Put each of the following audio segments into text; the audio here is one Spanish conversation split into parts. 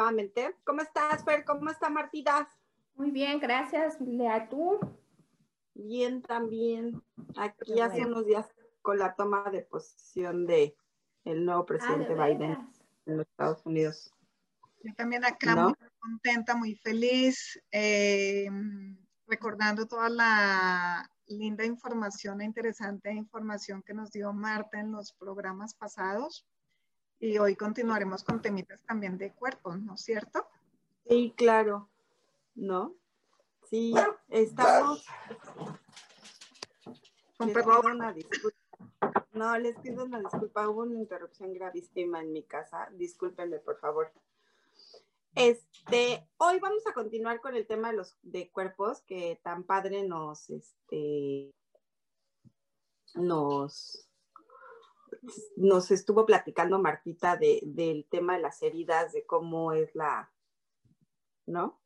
Nuevamente. ¿Cómo estás, Fer? ¿Cómo está Martita? Muy bien, gracias. Lea, ¿tú? Bien, también. Aquí hace unos días con la toma de posición de el nuevo presidente Ah, ¿de Biden veras? en los Estados Unidos. Yo también acá ¿No? muy contenta, muy feliz, eh, recordando toda la linda información e interesante información que nos dio Marta en los programas pasados. Y hoy continuaremos con temitas también de cuerpo, ¿no es cierto? Sí, claro. ¿No? Sí, estamos. Con perdón. No, les pido una disculpa. Hubo una interrupción gravísima en mi casa. Discúlpenme, por favor. Este, hoy vamos a continuar con el tema de los de cuerpos que tan padre nos, este, nos, nos estuvo platicando Martita de, del tema de las heridas, de cómo es la, ¿no?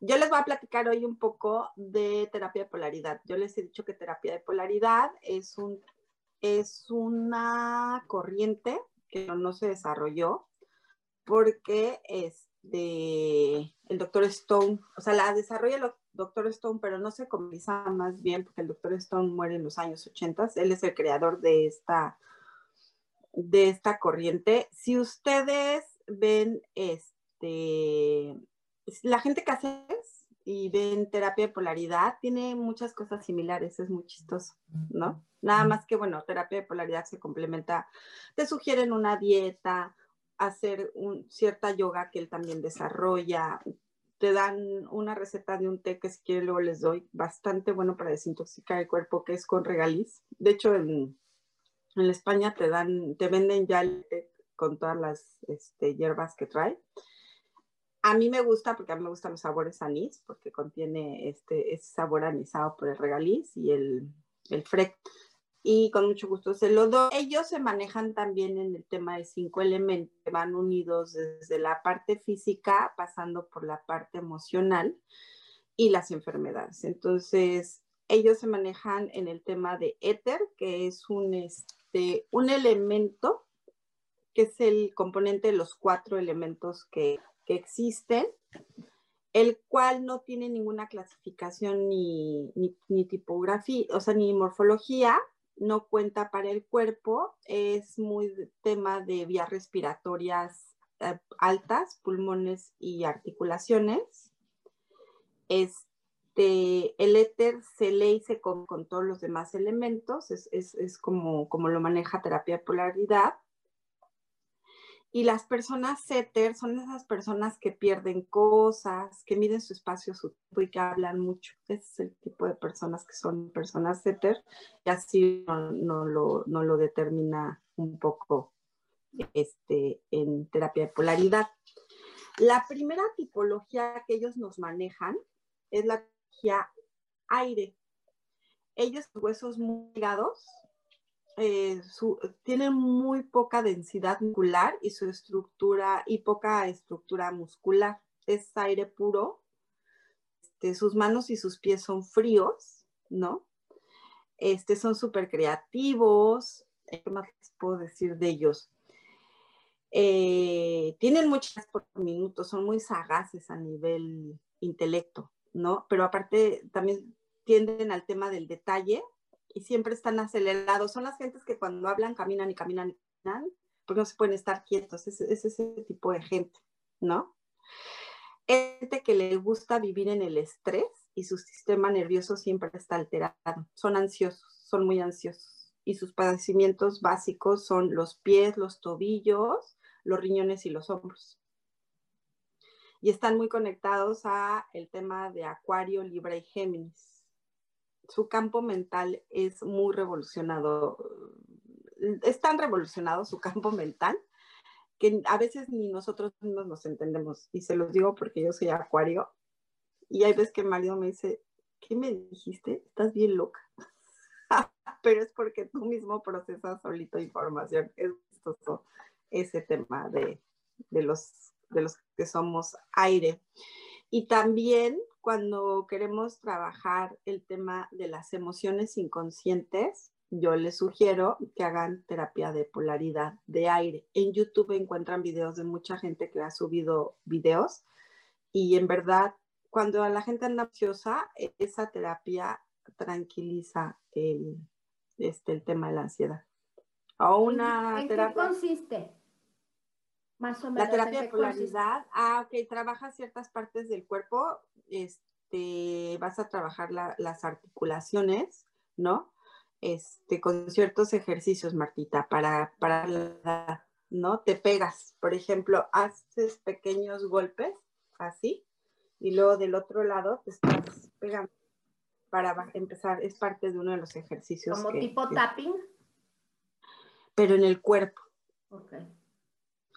Yo les voy a platicar hoy un poco de terapia de polaridad. Yo les he dicho que terapia de polaridad es, un, es una corriente que no se desarrolló porque este, el doctor Stone, o sea, la desarrolla el doctor Stone, pero no se comienza más bien porque el doctor Stone muere en los años 80. Él es el creador de esta, de esta corriente. Si ustedes ven este, la gente que hace y ven terapia de polaridad tiene muchas cosas similares, es muy chistoso, ¿no? Nada más que, bueno, terapia de polaridad se complementa, te sugieren una dieta, hacer un, cierta yoga que él también desarrolla, te dan una receta de un té que si quieren luego les doy, bastante bueno para desintoxicar el cuerpo, que es con regaliz. De hecho, en, en España te dan, te venden ya el té con todas las este, hierbas que trae. A mí me gusta porque a mí me gustan los sabores anís, porque contiene este, ese sabor anisado por el regaliz y el, el frec. Y con mucho gusto se lo doy. Ellos se manejan también en el tema de cinco elementos, que van unidos desde la parte física, pasando por la parte emocional y las enfermedades. Entonces, ellos se manejan en el tema de éter, que es un, este, un elemento que es el componente de los cuatro elementos que, existen, el cual no tiene ninguna clasificación ni, ni, ni, tipografía, o sea, ni morfología, no cuenta para el cuerpo, es muy tema de vías respiratorias eh, altas, pulmones y articulaciones. Este, el éter se lee con, con todos los demás elementos, es, es, es como, como lo maneja terapia de polaridad. Y las personas setter son esas personas que pierden cosas, que miden su espacio, su tiempo y que hablan mucho. Ese es el tipo de personas que son personas setter y así no, no, lo, no lo determina un poco este, en terapia de polaridad. La primera tipología que ellos nos manejan es la tipología aire. Ellos, huesos muy delgados, eh, tienen muy poca densidad muscular y su estructura y poca estructura muscular. Es aire puro. Este, sus manos y sus pies son fríos, ¿no? Este, son súper creativos. ¿Qué más les puedo decir de ellos? Eh, tienen muchas por minuto, son muy sagaces a nivel intelecto, ¿no? Pero aparte también tienden al tema del detalle, y siempre están acelerados. Son las gentes que cuando hablan caminan y caminan y caminan, porque no se pueden estar quietos. Es, es ese tipo de gente, ¿no? Gente que le gusta vivir en el estrés, y su sistema nervioso siempre está alterado. Son ansiosos, son muy ansiosos. Y sus padecimientos básicos son los pies, los tobillos, los riñones y los hombros. Y están muy conectados a el tema de Acuario, Libra y Géminis. Su campo mental es muy revolucionado. Es tan revolucionado su campo mental que a veces ni nosotros mismos nos entendemos. Y se los digo porque yo soy Acuario y hay veces que el marido me dice, ¿qué me dijiste? Estás bien loca. Pero es porque tú mismo procesas solito información. Es vistoso ese tema de, los, de los que somos aire. Y también cuando queremos trabajar el tema de las emociones inconscientes, yo les sugiero que hagan terapia de polaridad de aire. En YouTube encuentran videos de mucha gente que ha subido videos y en verdad cuando a la gente anda ansiosa, esa terapia tranquiliza el, este, el tema de la ansiedad. O una ¿En qué consiste? Más o menos. La terapia de polaridad, ah, ok, trabaja ciertas partes del cuerpo, este, vas a trabajar las articulaciones, ¿no? Este, con ciertos ejercicios, Martita, para, para, ¿no? Te pegas, por ejemplo, haces pequeños golpes, así, y luego del otro lado te estás pegando para empezar, es parte de uno de los ejercicios. ¿Como tipo tapping? Pero en el cuerpo. Ok.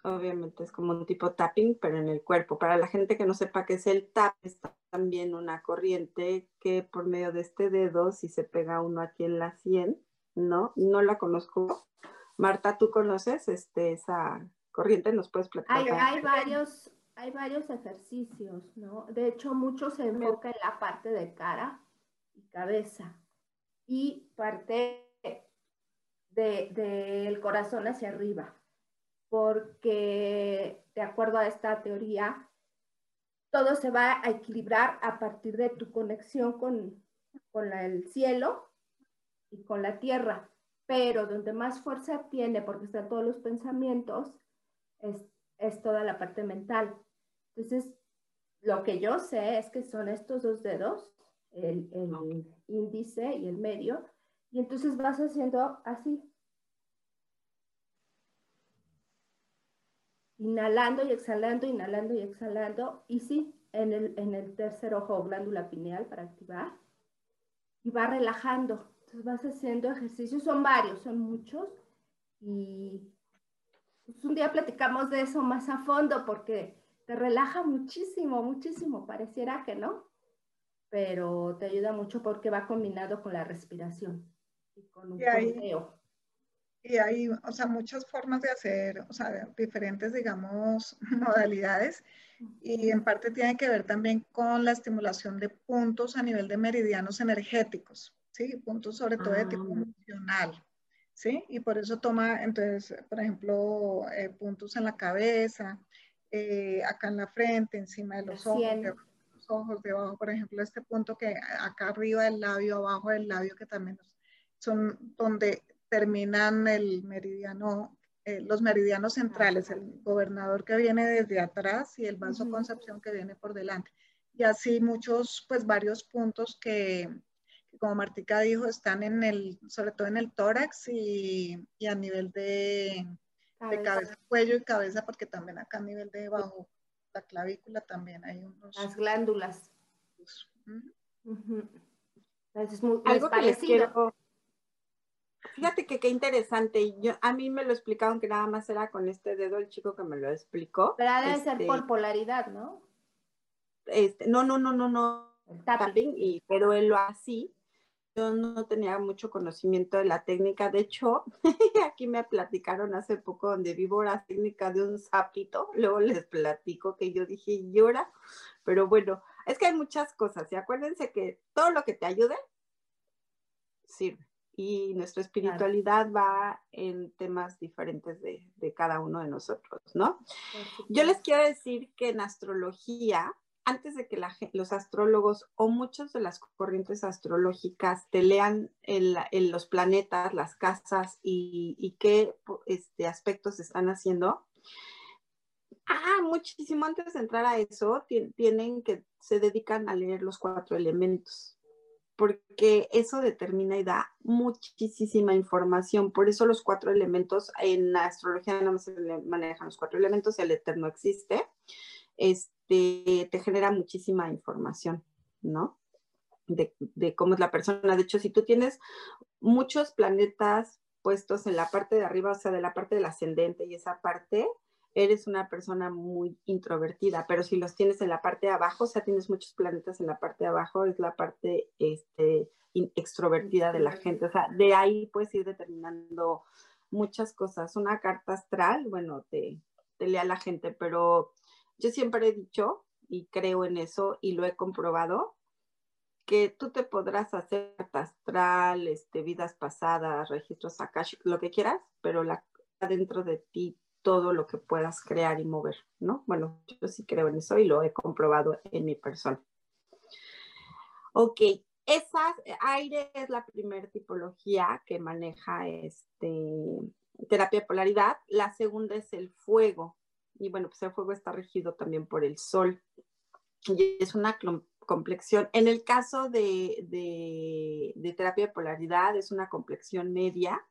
Obviamente es como un tipo tapping, pero en el cuerpo. Para la gente que no sepa qué es el tap, está también una corriente que por medio de este dedo, si se pega uno aquí en la sien, ¿no? No la conozco. Marta, ¿tú conoces este, esa corriente? ¿Nos puedes platicar? Hay, hay varios, hay varios ejercicios, ¿no? De hecho, mucho se enfoca en la parte de cara y cabeza y parte del corazón hacia arriba, porque de acuerdo a esta teoría, todo se va a equilibrar a partir de tu conexión con, el cielo y con la tierra, pero donde más fuerza tiene, porque están todos los pensamientos, es, es toda la parte mental. Entonces, lo que yo sé es que son estos dos dedos, el, índice y el medio, y entonces vas haciendo así. Inhalando y exhalando, inhalando y exhalando, y sí, en el, en el tercer ojo, glándula pineal para activar, y va relajando. Entonces vas haciendo ejercicios, son varios, son muchos, y pues un día platicamos de eso más a fondo porque te relaja muchísimo, muchísimo, pareciera que no, pero te ayuda mucho porque va combinado con la respiración y con un y y hay, o sea, muchas formas de hacer, o sea, diferentes, digamos, modalidades y en parte tiene que ver también con la estimulación de puntos a nivel de meridianos energéticos, ¿sí? Puntos sobre todo de tipo ah. emocional, ¿sí? Y por eso toma, entonces, por ejemplo, eh, puntos en la cabeza, eh, acá en la frente, encima de los ojos, los ojos, debajo, por ejemplo, este punto que acá arriba del labio, abajo del labio, que también son donde terminan el meridiano, eh, los meridianos centrales, el gobernador que viene desde atrás y el vaso concepción que viene por delante. Y así muchos, pues varios puntos que, como Martica dijo, están en el, sobre todo en el tórax y, y a nivel de, de cabeza, cuello y cabeza, porque también acá a nivel de bajo la clavícula también hay unos... Las glándulas. Es muy, Algo que les quiero... Fíjate que qué interesante. Yo, a mí me lo explicaron que nada más era con este dedo el chico que me lo explicó. Pero debe ser por este polaridad, ¿no? Este, no, no, no, no, no. Tapping, y, pero él lo así yo no tenía mucho conocimiento de la técnica. De hecho, aquí me platicaron hace poco donde vivo la técnica de un sapito. Luego les platico que yo dije llora, pero bueno, es que hay muchas cosas. Y acuérdense que todo lo que te ayude sirve. Y nuestra espiritualidad va en temas diferentes de, de cada uno de nosotros, ¿no? Yo les quiero decir que en astrología antes de que los astrólogos o muchas de las corrientes astrológicas te lean los planetas, las casas y, qué este, aspectos están haciendo, Ah, muchísimo antes de entrar a eso, tienen que, se dedican a leer los cuatro elementos, porque eso determina y da muchísima información. Por eso los cuatro elementos, en la astrología no se manejan los cuatro elementos, el eterno existe, este, te genera muchísima información, ¿no? De, de cómo es la persona. De hecho, si tú tienes muchos planetas puestos en la parte de arriba, o sea, de la parte del ascendente y esa parte, eres una persona muy introvertida, pero si los tienes en la parte de abajo, o sea, tienes muchos planetas en la parte de abajo, es la parte este, extrovertida de la gente, o sea, de ahí puedes ir determinando muchas cosas. Una carta astral, bueno, te, te lea la gente, pero yo siempre he dicho y creo en eso y lo he comprobado, que tú te podrás hacer carta astral, este, vidas pasadas, registros acá, lo que quieras, pero la dentro de ti todo lo que puedas crear y mover, ¿no? Bueno, yo sí creo en eso y lo he comprobado en mi persona. Ok, esa aire es la primera tipología que maneja este, terapia de polaridad. La segunda es el fuego. Y bueno, pues el fuego está regido también por el sol. Y es una complexión. En el caso de, de, de terapia de polaridad, es una complexión media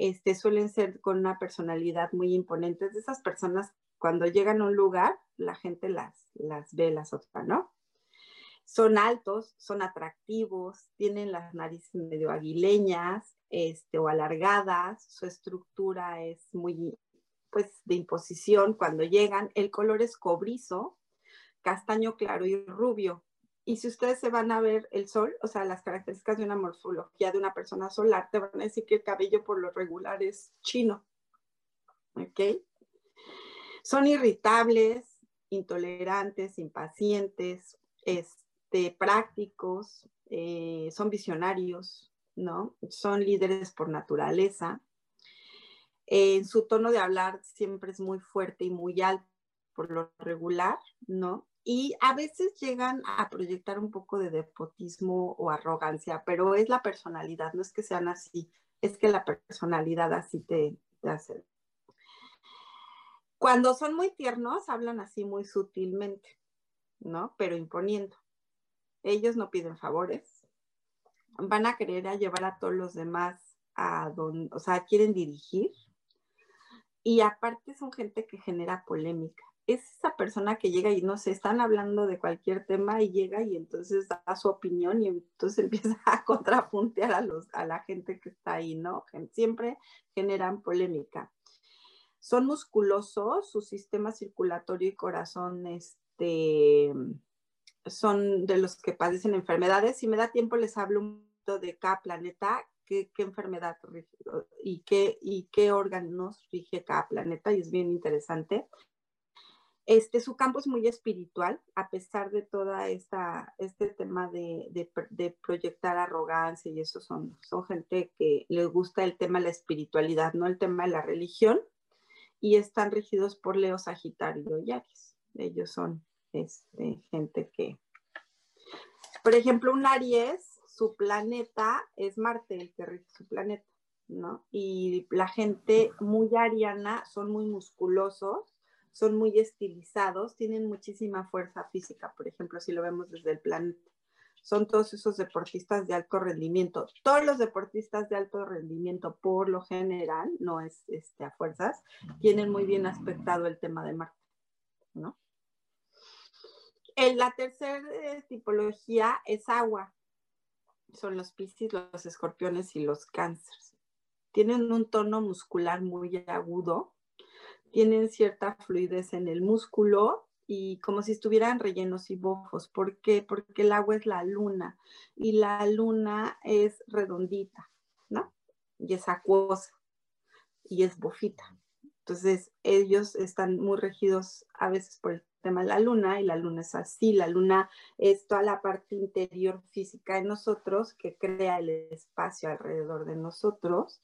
este, suelen ser con una personalidad muy imponente. de esas personas, cuando llegan a un lugar, la gente las, las ve, las observa, ¿no? Son altos, son atractivos, tienen las narices medio aguileñas este, o alargadas, su estructura es muy, pues, de imposición cuando llegan. El color es cobrizo, castaño claro y rubio. Y si ustedes se van a ver el sol, o sea, las características de una morfología de una persona solar, te van a decir que el cabello por lo regular es chino. ¿Ok? Son irritables, intolerantes, impacientes, este, prácticos, eh, son visionarios, ¿no? Son líderes por naturaleza. En su tono de hablar siempre es muy fuerte y muy alto por lo regular, ¿no? Y a veces llegan a proyectar un poco de despotismo o arrogancia, pero es la personalidad, no es que sean así, es que la personalidad así te, hace. Cuando son muy tiernos, hablan así muy sutilmente, ¿no? Pero imponiendo. Ellos no piden favores, van a querer llevar a todos los demás a donde, o sea, quieren dirigir. Y aparte son gente que genera polémica es esa persona que llega y no sé, están hablando de cualquier tema y llega y entonces da su opinión y entonces empieza a contrapuntear a, los, a la gente que está ahí, ¿no? Siempre generan polémica. Son musculosos, su sistema circulatorio y corazón este, son de los que padecen enfermedades. Si me da tiempo les hablo un poquito de cada planeta, qué, qué enfermedad y qué, y qué órganos rige cada planeta y es bien interesante. Este, su campo es muy espiritual, a pesar de toda este tema de, proyectar arrogancia y eso son, son gente que les gusta el tema de la espiritualidad, no el tema de la religión, y están regidos por Leo, Sagitario y Aries. Ellos son este, gente que, por ejemplo, un Aries, su planeta es Marte, el que rige su planeta, ¿no? Y la gente muy ariana son muy musculosos son muy estilizados, tienen muchísima fuerza física, por ejemplo, si lo vemos desde el planeta. Son todos esos deportistas de alto rendimiento. Todos los deportistas de alto rendimiento, por lo general, no es este, a fuerzas, tienen muy bien aspectado el tema de Marte, ¿no? En la tercera eh, tipología es agua. Son los piscis, los escorpiones y los cánceres. Tienen un tono muscular muy agudo, tienen cierta fluidez en el músculo y como si estuvieran rellenos y bofos. ¿Por qué? Porque el agua es la luna y la luna es redondita, ¿no? Y es acuosa y es bofita. Entonces, ellos están muy regidos a veces por el tema de la luna y la luna es así. La luna es toda la parte interior física de nosotros que crea el espacio alrededor de nosotros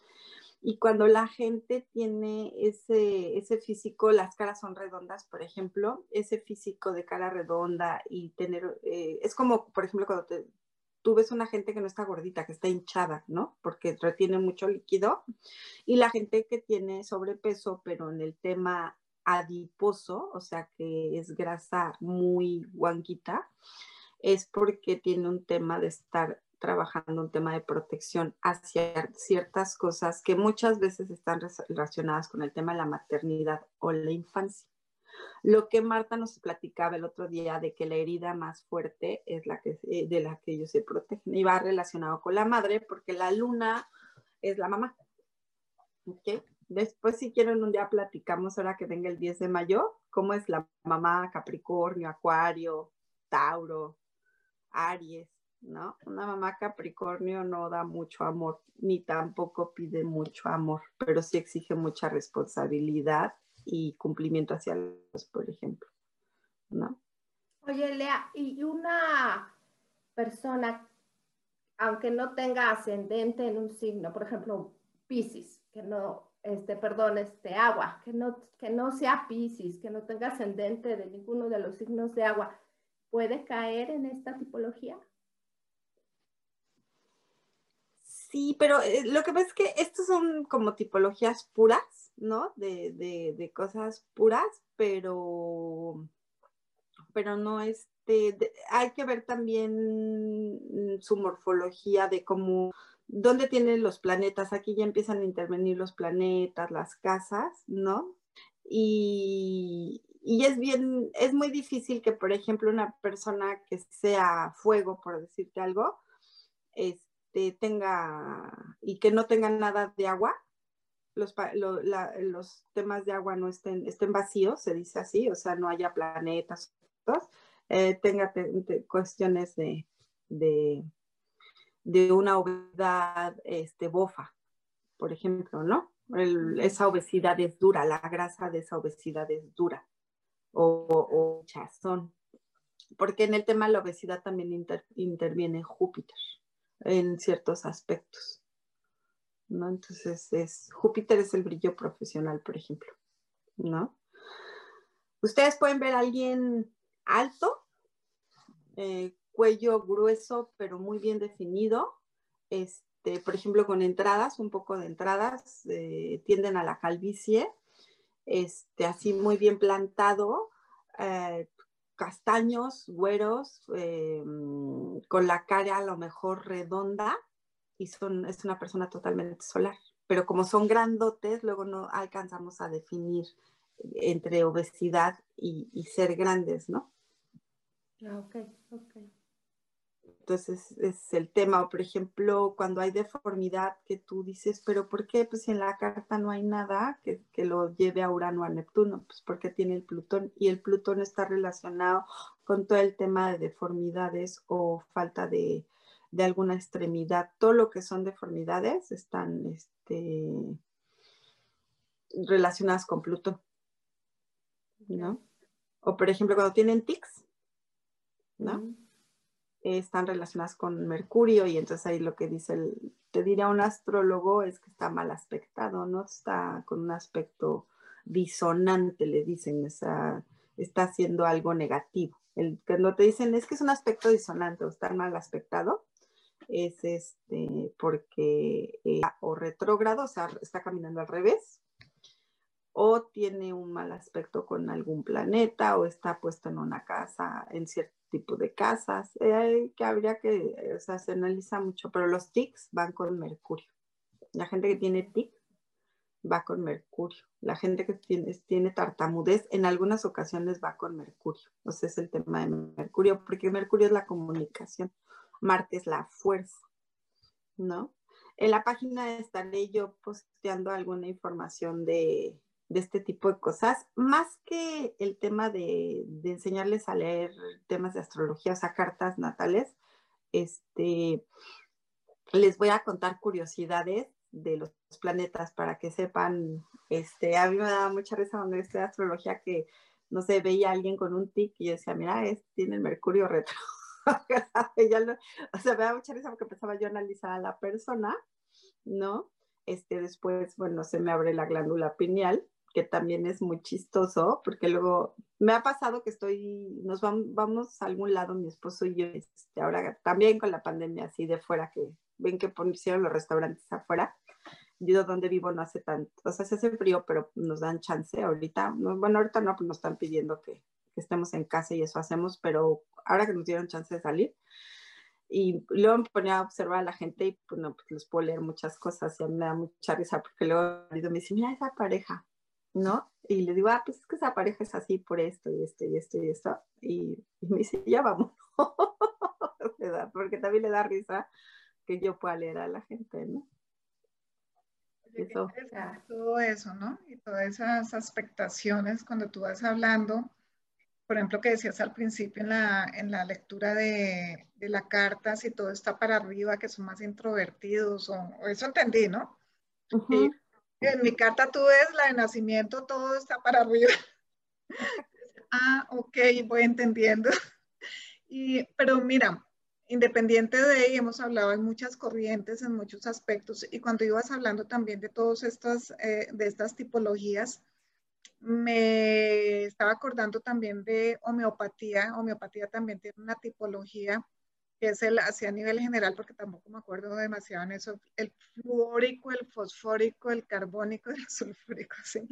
y cuando la gente tiene ese, ese físico, las caras son redondas, por ejemplo, ese físico de cara redonda y tener, eh, es como, por ejemplo, cuando tú ves una gente que no está gordita, que está hinchada, ¿no? Porque retiene mucho líquido. Y la gente que tiene sobrepeso, pero en el tema adiposo, o sea que es grasa muy guanquita, es porque tiene un tema de estar trabajando un tema de protección hacia ciertas cosas que muchas veces están relacionadas con el tema de la maternidad o la infancia. Lo que Marta nos platicaba el otro día de que la herida más fuerte es la que, eh, de la que ellos se protegen y va relacionado con la madre porque la luna es la mamá. ¿Okay? Después, si quieren, un día platicamos ahora que venga el 10 de mayo, cómo es la mamá Capricornio, Acuario, Tauro, Aries, ¿no? Una mamá Capricornio no da mucho amor, ni tampoco pide mucho amor, pero sí exige mucha responsabilidad y cumplimiento hacia los, por ejemplo, ¿no? Oye, Lea, y una persona, aunque no tenga ascendente en un signo, por ejemplo, Pisces, que no, este, perdón, este agua, que no, que no sea Pisces, que no tenga ascendente de ninguno de los signos de agua, ¿puede caer en esta tipología? Sí, pero eh, lo que pasa es que estos son como tipologías puras, ¿no? De, de, cosas puras, pero, pero no este, hay que ver también su morfología de cómo, dónde tienen los planetas. Aquí ya empiezan a intervenir los planetas, las casas, ¿no? Y, y es bien, es muy difícil que, por ejemplo, una persona que sea fuego, por decirte algo, es, este, tenga y que no tenga nada de agua, los, los temas de agua no estén, estén vacíos, se dice así, o sea, no haya planetas, eh, tenga cuestiones de, de, de, una obesidad este, bofa, por ejemplo, ¿no? esa obesidad es dura, la grasa de esa obesidad es dura o, o chazón, porque en el tema de la obesidad también interviene Júpiter en ciertos aspectos. ¿no? Entonces, es, Júpiter es el brillo profesional, por ejemplo, ¿no? Ustedes pueden ver a alguien alto, eh, cuello grueso, pero muy bien definido, este, por ejemplo, con entradas, un poco de entradas, eh, tienden a la calvicie, este, así muy bien plantado, eh, castaños, güeros, eh, con la cara a lo mejor redonda y son, es una persona totalmente solar. Pero como son grandotes, luego no alcanzamos a definir entre obesidad y, y ser grandes, ¿no? Ah, ok, ok. Entonces es el tema, o por ejemplo, cuando hay deformidad que tú dices, pero ¿por qué? Pues si en la carta no hay nada que, que lo lleve a Urano a Neptuno, pues porque tiene el Plutón y el Plutón está relacionado con todo el tema de deformidades o falta de, de alguna extremidad. Todo lo que son deformidades están este, relacionadas con Plutón, ¿no? O por ejemplo, cuando tienen tics, ¿no? Están relacionadas con Mercurio y entonces ahí lo que dice, el, te diría un astrólogo es que está mal aspectado, ¿no? Está con un aspecto disonante, le dicen, está, haciendo algo negativo. El, cuando te dicen es que es un aspecto disonante o está mal aspectado, es este porque eh, o retrógrado, o sea, está caminando al revés, o tiene un mal aspecto con algún planeta, o está puesto en una casa, en cierto tipo de casas, eh, que habría que, o sea, se analiza mucho, pero los tics van con Mercurio. La gente que tiene tic va con Mercurio. La gente que tiene, tiene tartamudez en algunas ocasiones va con Mercurio. O sea, es el tema de Mercurio, porque Mercurio es la comunicación, Marte es la fuerza, ¿no? En la página estaré yo posteando alguna información de, de este tipo de cosas, más que el tema de, enseñarles a leer temas de astrología, o sea, cartas natales, este, les voy a contar curiosidades de los planetas para que sepan, este, a mí me daba mucha risa cuando de astrología que, no sé, veía a alguien con un tic y yo decía, mira, es, tiene el mercurio retro. o sea, me daba mucha risa porque empezaba yo a analizar a la persona, ¿no? Este, después, bueno, se me abre la glándula pineal que también es muy chistoso, porque luego me ha pasado que estoy, nos vamos, a algún lado, mi esposo y yo, este, ahora también con la pandemia así de fuera, que ven que pusieron los restaurantes afuera, yo donde vivo no hace tanto, o sea, se hace frío, pero nos dan chance ahorita, bueno, ahorita no, pues nos están pidiendo que, que estemos en casa y eso hacemos, pero ahora que nos dieron chance de salir, y luego me ponía a observar a la gente y pues no, pues les puedo leer muchas cosas y a mí me da mucha risa porque luego me dice, mira esa pareja, ¿no? Y le digo, ah, pues es que esa pareja es así por esto y esto y esto y esto. Y, me dice, ya vamos. porque también le da risa que yo pueda leer a la gente, ¿no? Eso. Todo eso, ¿no? Y todas esas expectaciones cuando tú vas hablando, por ejemplo, que decías al principio en la, en la lectura de, de, la carta, si todo está para arriba, que son más introvertidos, o, eso entendí, ¿no? y en mi carta tú ves la de nacimiento, todo está para arriba. ah, ok, voy entendiendo. Y, pero mira, independiente de ello, hemos hablado en muchas corrientes, en muchos aspectos, y cuando ibas hablando también de todas estas, eh, de estas tipologías, me estaba acordando también de homeopatía. Homeopatía también tiene una tipología que es el así a nivel general, porque tampoco me acuerdo demasiado en eso, el fluórico, el fosfórico, el carbónico, el sulfúrico, sí.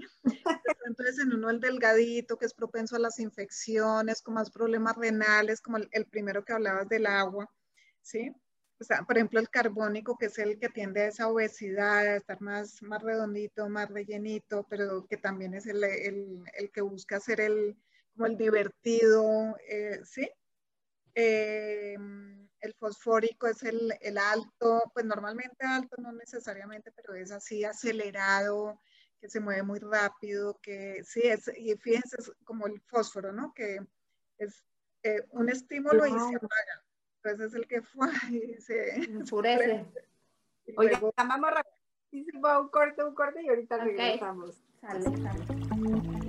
Entonces en uno el delgadito, que es propenso a las infecciones, con más problemas renales, como el, primero que hablabas del agua, ¿sí? o sea, por ejemplo, el carbónico, que es el que tiende a esa obesidad, a estar más, más redondito, más rellenito, pero que también es el, el, el que busca ser el, como el divertido, eh, ¿sí? Eh, el fosfórico es el, el, alto, pues normalmente alto, no necesariamente, pero es así acelerado, que se mueve muy rápido, que sí, es, y fíjense, es como el fósforo, ¿no? Que es eh, un estímulo y se apaga entonces es el que fue y se enfurece. Oiga, vamos rapidísimo, un corte, un corte y ahorita regresamos. Sale, sale.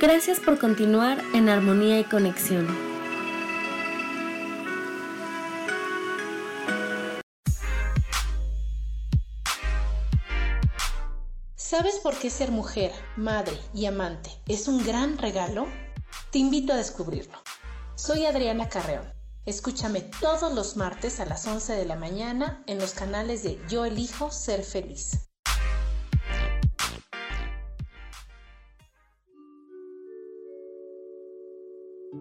Gracias por continuar en armonía y conexión. ¿Sabes por qué ser mujer, madre y amante es un gran regalo? Te invito a descubrirlo. Soy Adriana Carreón. Escúchame todos los martes a las 11 de la mañana en los canales de Yo elijo ser feliz.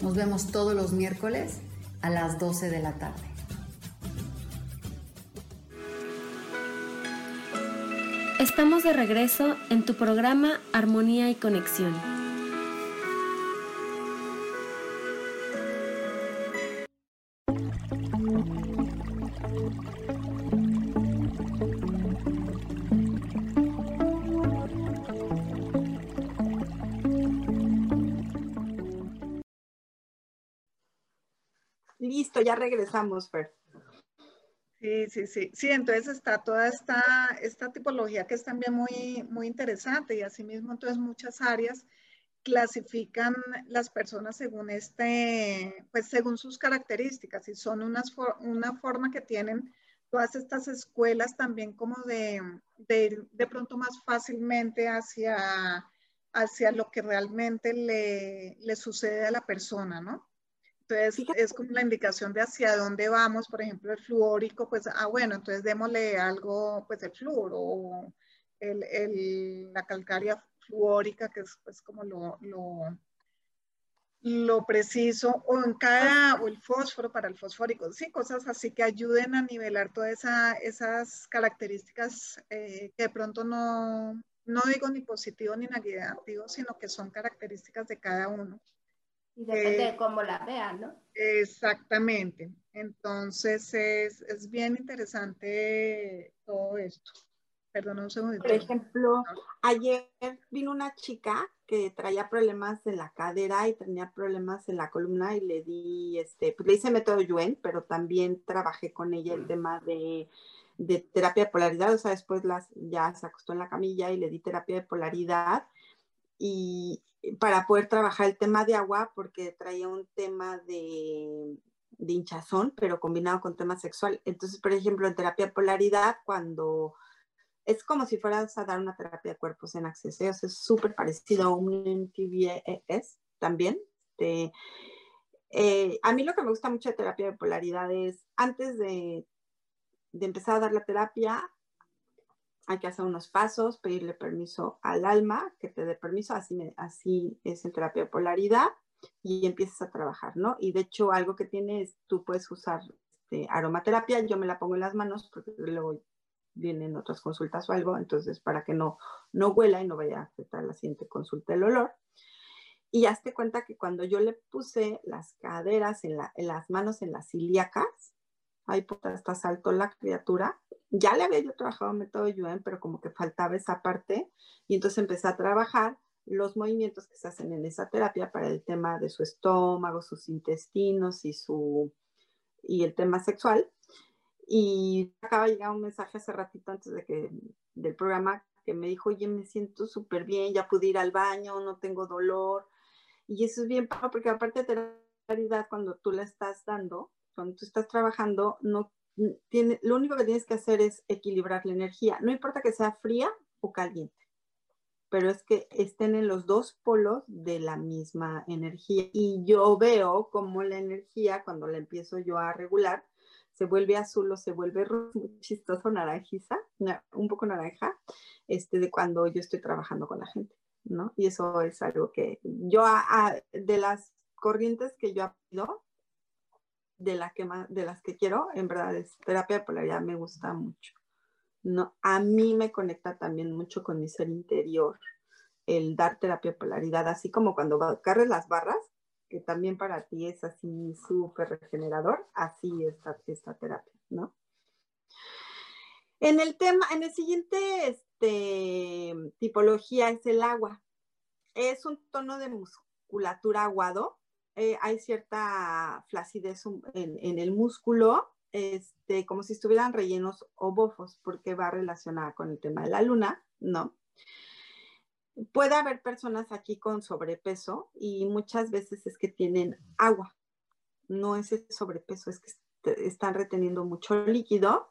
Nos vemos todos los miércoles a las 12 de la tarde. Estamos de regreso en tu programa Armonía y Conexión. Ya regresamos, Fer. Sí, sí, sí. Sí, entonces está toda esta, esta tipología que es también muy, muy interesante y asimismo entonces muchas áreas clasifican las personas según este, pues según sus características y son unas una forma que tienen todas estas escuelas también como de, de de pronto más fácilmente hacia, hacia lo que realmente le, le sucede a la persona, ¿no? Entonces es como la indicación de hacia dónde vamos, por ejemplo, el fluórico, pues, ah, bueno, entonces démosle algo, pues el flúor, o la calcárea fluórica, que es pues, como lo, lo, preciso, o en cada, o el fósforo para el fosfórico, sí, cosas así que ayuden a nivelar todas esas características eh, que de pronto no, no digo ni positivo ni negativo, sino que son características de cada uno. Y depende de eh, cómo la vean, ¿no? Exactamente. Entonces es, es bien interesante todo esto. Perdón un segundo. Por ejemplo, ayer vino una chica que traía problemas en la cadera y tenía problemas en la columna y le di, este, pues le hice método Yuen, pero también trabajé con ella el tema de, de terapia de polaridad, o sea, después las, ya se acostó en la camilla y le di terapia de polaridad y para poder trabajar el tema de agua porque traía un tema de, de hinchazón, pero combinado con tema sexual. Entonces, por ejemplo, en terapia polaridad, cuando es como si fueras a dar una terapia de cuerpos en acceso, es súper parecido a un NTVS también. De, eh, a mí lo que me gusta mucho de terapia de polaridad es, antes de, de empezar a dar la terapia, hay que hacer unos pasos, pedirle permiso al alma, que te dé permiso, así, así es en terapia de polaridad, y empiezas a trabajar, ¿no? Y de hecho, algo que tienes, tú puedes usar este, aromaterapia, yo me la pongo en las manos porque luego vienen otras consultas o algo, entonces para que no, no huela y no vaya a afectar la siguiente consulta el olor. Y hazte cuenta que cuando yo le puse las caderas en las manos en las ilíacas, ahí puta, hasta saltó la criatura. Ya le había yo trabajado método Yuen, pero como que faltaba esa parte. Y entonces empecé a trabajar los movimientos que se hacen en esa terapia para el tema de su estómago, sus intestinos y, su, y el tema sexual. Y acaba de llegar un mensaje hace ratito antes de que, del programa que me dijo, oye, me siento súper bien, ya pude ir al baño, no tengo dolor. Y eso es bien, porque aparte de claridad, cuando tú la estás dando, cuando tú estás trabajando, no tiene, lo único que tienes que hacer es equilibrar la energía. No importa que sea fría o caliente, pero es que estén en los dos polos de la misma energía. Y yo veo como la energía, cuando la empiezo yo a regular, se vuelve azul o se vuelve muy chistoso, naranjiza, un poco naranja, este, de cuando yo estoy trabajando con la gente, ¿no? Y eso es algo que yo, de las corrientes que yo de, la que de las que quiero, en verdad, es terapia de polaridad, me gusta mucho. No, a mí me conecta también mucho con mi ser interior, el dar terapia de polaridad, así como cuando carres las barras, que también para ti es así súper regenerador, así está esta terapia, ¿no? En el tema, en el siguiente este, tipología es el agua. Es un tono de musculatura aguado, eh, hay cierta flacidez en, el músculo, este, como si estuvieran rellenos o bofos, porque va relacionada con el tema de la luna, ¿no? Puede haber personas aquí con sobrepeso y muchas veces es que tienen agua. No es el sobrepeso, es que están reteniendo mucho líquido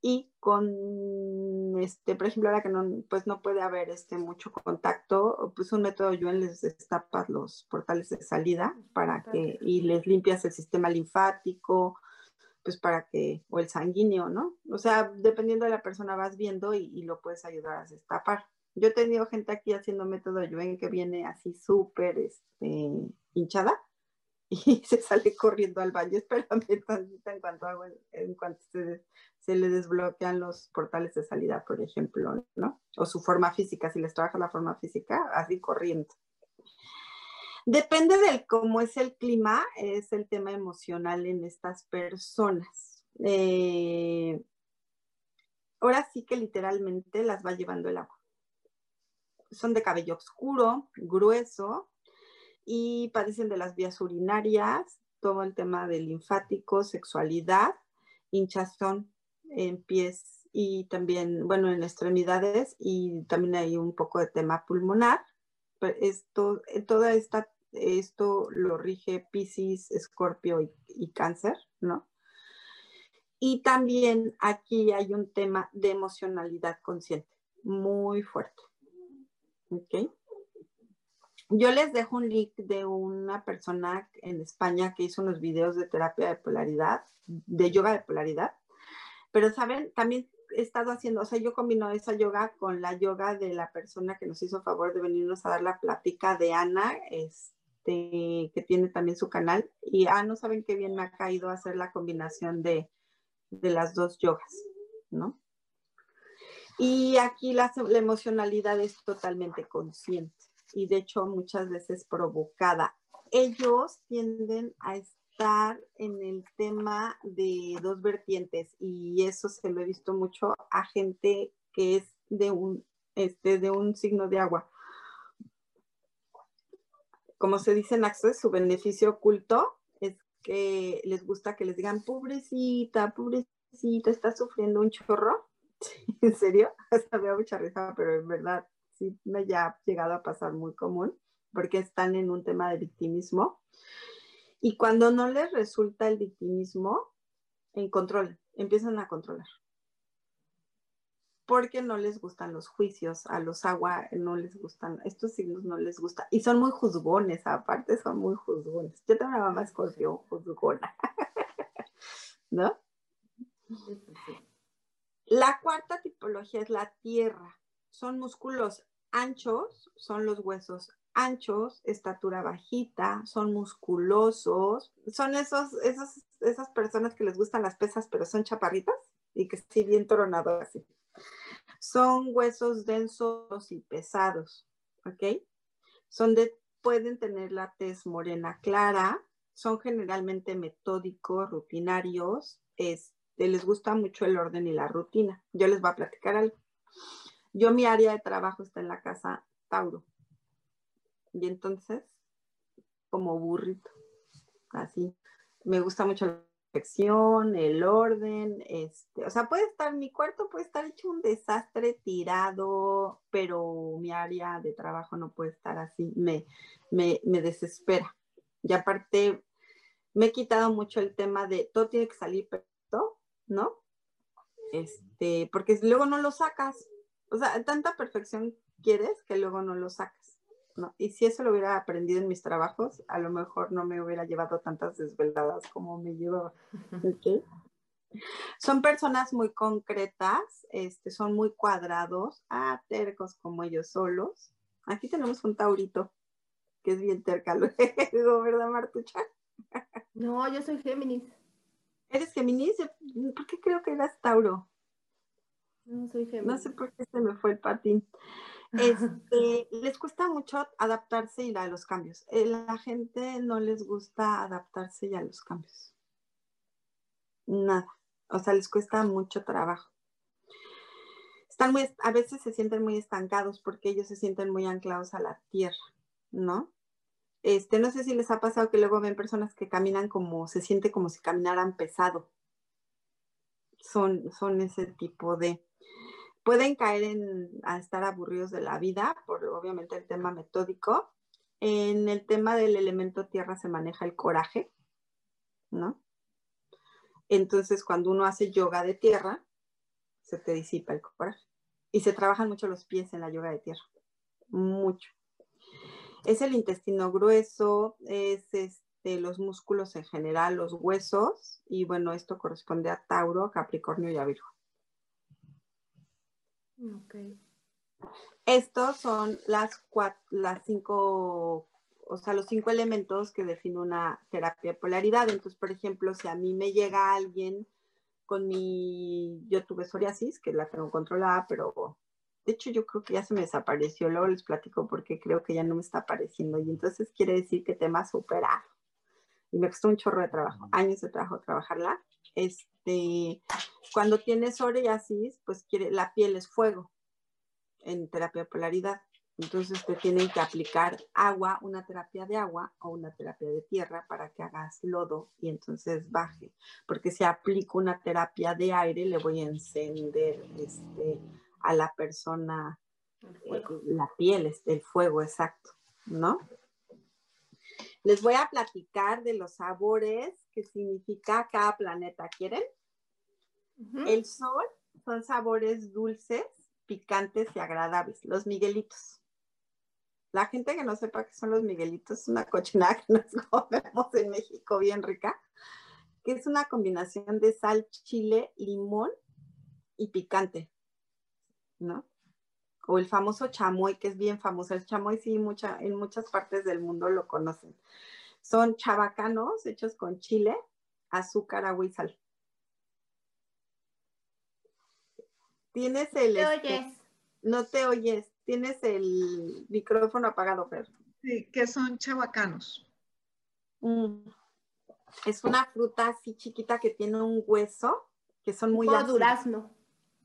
y con, este, por ejemplo, ahora que no, pues no puede haber este, mucho contacto, pues un método Yuen les destapa los portales de salida para que, y les limpias el sistema linfático, pues para que, o el sanguíneo, ¿no? O sea, dependiendo de la persona vas viendo y, y lo puedes ayudar a destapar. Yo he tenido gente aquí haciendo método Yuen que viene así súper este, hinchada y se sale corriendo al baño. Espérame en cuanto, hago, en cuanto se, se, le desbloquean los portales de salida, por ejemplo, ¿no? O su forma física, si les trabaja la forma física, así corriendo. Depende de cómo es el clima, es el tema emocional en estas personas. Eh, ahora sí que literalmente las va llevando el agua. Son de cabello oscuro, grueso, y padecen de las vías urinarias, todo el tema del linfático, sexualidad, hinchazón en pies y también, bueno, en extremidades y también hay un poco de tema pulmonar. Esto, eh, toda esta, esto lo rige Pisces, Escorpio y, y Cáncer, ¿no? Y también aquí hay un tema de emocionalidad consciente muy fuerte. ¿Ok? Yo les dejo un link de una persona en España que hizo unos videos de terapia de polaridad, de yoga de polaridad. Pero, ¿saben? También he estado haciendo, o sea, yo combino esa yoga con la yoga de la persona que nos hizo favor de venirnos a dar la plática de Ana, este, que tiene también su canal. Y, ah, no saben qué bien me ha caído hacer la combinación de, de las dos yogas, ¿no? Y aquí la, la emocionalidad es totalmente consciente y de hecho muchas veces provocada. Ellos tienden a estar en el tema de dos vertientes y eso se lo he visto mucho a gente que es de un, este, de un signo de agua. Como se dice en Access, su beneficio oculto es que les gusta que les digan, pobrecita, pobrecita, está sufriendo un chorro. ¿En serio? Hasta me mucha risa, pero en verdad sí me ya ha llegado a pasar muy común porque están en un tema de victimismo. Y cuando no les resulta el victimismo, en control, empiezan a controlar. Porque no les gustan los juicios, a los agua no les gustan, estos signos no les gusta. Y son muy juzgones, aparte son muy juzgones. Yo tengo una mamá escorpión juzgona. ¿No? La cuarta tipología es la tierra. Son músculos anchos, son los huesos anchos, estatura bajita, son musculosos, son esos, esos, esas personas que les gustan las pesas, pero son chaparritas y que sí bien toronados así. Son huesos densos y pesados, ¿ok? Son de, pueden tener la tez morena clara, son generalmente metódicos, rutinarios, este, les gusta mucho el orden y la rutina. Yo les voy a platicar algo. Yo mi área de trabajo está en la casa Tauro. Y entonces, como burrito, así. Me gusta mucho la perfección, el orden, este, o sea, puede estar, mi cuarto puede estar hecho un desastre tirado, pero mi área de trabajo no puede estar así, me, me, me desespera. Y aparte, me he quitado mucho el tema de todo tiene que salir perfecto, ¿no? Este, porque luego no lo sacas, o sea, tanta perfección quieres que luego no lo sacas. ¿no? Y si eso lo hubiera aprendido en mis trabajos, a lo mejor no me hubiera llevado tantas desveladas como me llevaba. Son personas muy concretas, este, son muy cuadrados, ah, tercos como ellos solos. Aquí tenemos un taurito, que es bien terca luego, ¿verdad, Martucha? No, yo soy Géminis. ¿Eres Géminis? ¿Por qué creo que eras Tauro? No soy No sé por qué se me fue el patín. Este, les cuesta mucho adaptarse y a los cambios. Eh, la gente no les gusta adaptarse y a los cambios. Nada. O sea, les cuesta mucho trabajo. Están muy, a veces se sienten muy estancados porque ellos se sienten muy anclados a la tierra, ¿no? Este, no sé si les ha pasado que luego ven personas que caminan como, se siente como si caminaran pesado. Son, son ese tipo de pueden caer en a estar aburridos de la vida por obviamente el tema metódico. En el tema del elemento tierra se maneja el coraje, ¿no? Entonces, cuando uno hace yoga de tierra, se te disipa el coraje. Y se trabajan mucho los pies en la yoga de tierra. Mucho. Es el intestino grueso, es este, los músculos en general, los huesos. Y bueno, esto corresponde a Tauro, Capricornio y a Virgo. Ok. Estos son las, cuatro, las cinco, o sea, los cinco elementos que definen una terapia de polaridad. Entonces, por ejemplo, si a mí me llega alguien con mi, yo tuve psoriasis, que la tengo controlada, pero de hecho yo creo que ya se me desapareció, luego les platico porque creo que ya no me está apareciendo y entonces quiere decir que tema superado. Y me costó un chorro de trabajo, años de trabajo trabajarla. Este, cuando tienes psoriasis, pues quiere, la piel es fuego en terapia de polaridad. Entonces te tienen que aplicar agua, una terapia de agua o una terapia de tierra para que hagas lodo y entonces baje. Porque si aplico una terapia de aire, le voy a encender este, a la persona eh, la piel, este, el fuego exacto, ¿no? Les voy a platicar de los sabores que significa cada planeta. ¿Quieren? El sol son sabores dulces, picantes y agradables. Los miguelitos. La gente que no sepa qué son los miguelitos es una cochinada que nos comemos en México bien rica, que es una combinación de sal, chile, limón y picante, ¿no? O el famoso chamoy, que es bien famoso. El chamoy sí, mucha, en muchas partes del mundo lo conocen. Son chabacanos hechos con chile, azúcar, agua y sal. Tienes el... ¿Te este, oyes? no te oyes. Tienes el micrófono apagado, Fer. Sí, que son chabacanos. Mm. Es una fruta así chiquita que tiene un hueso, que son muy ácidos, durazno.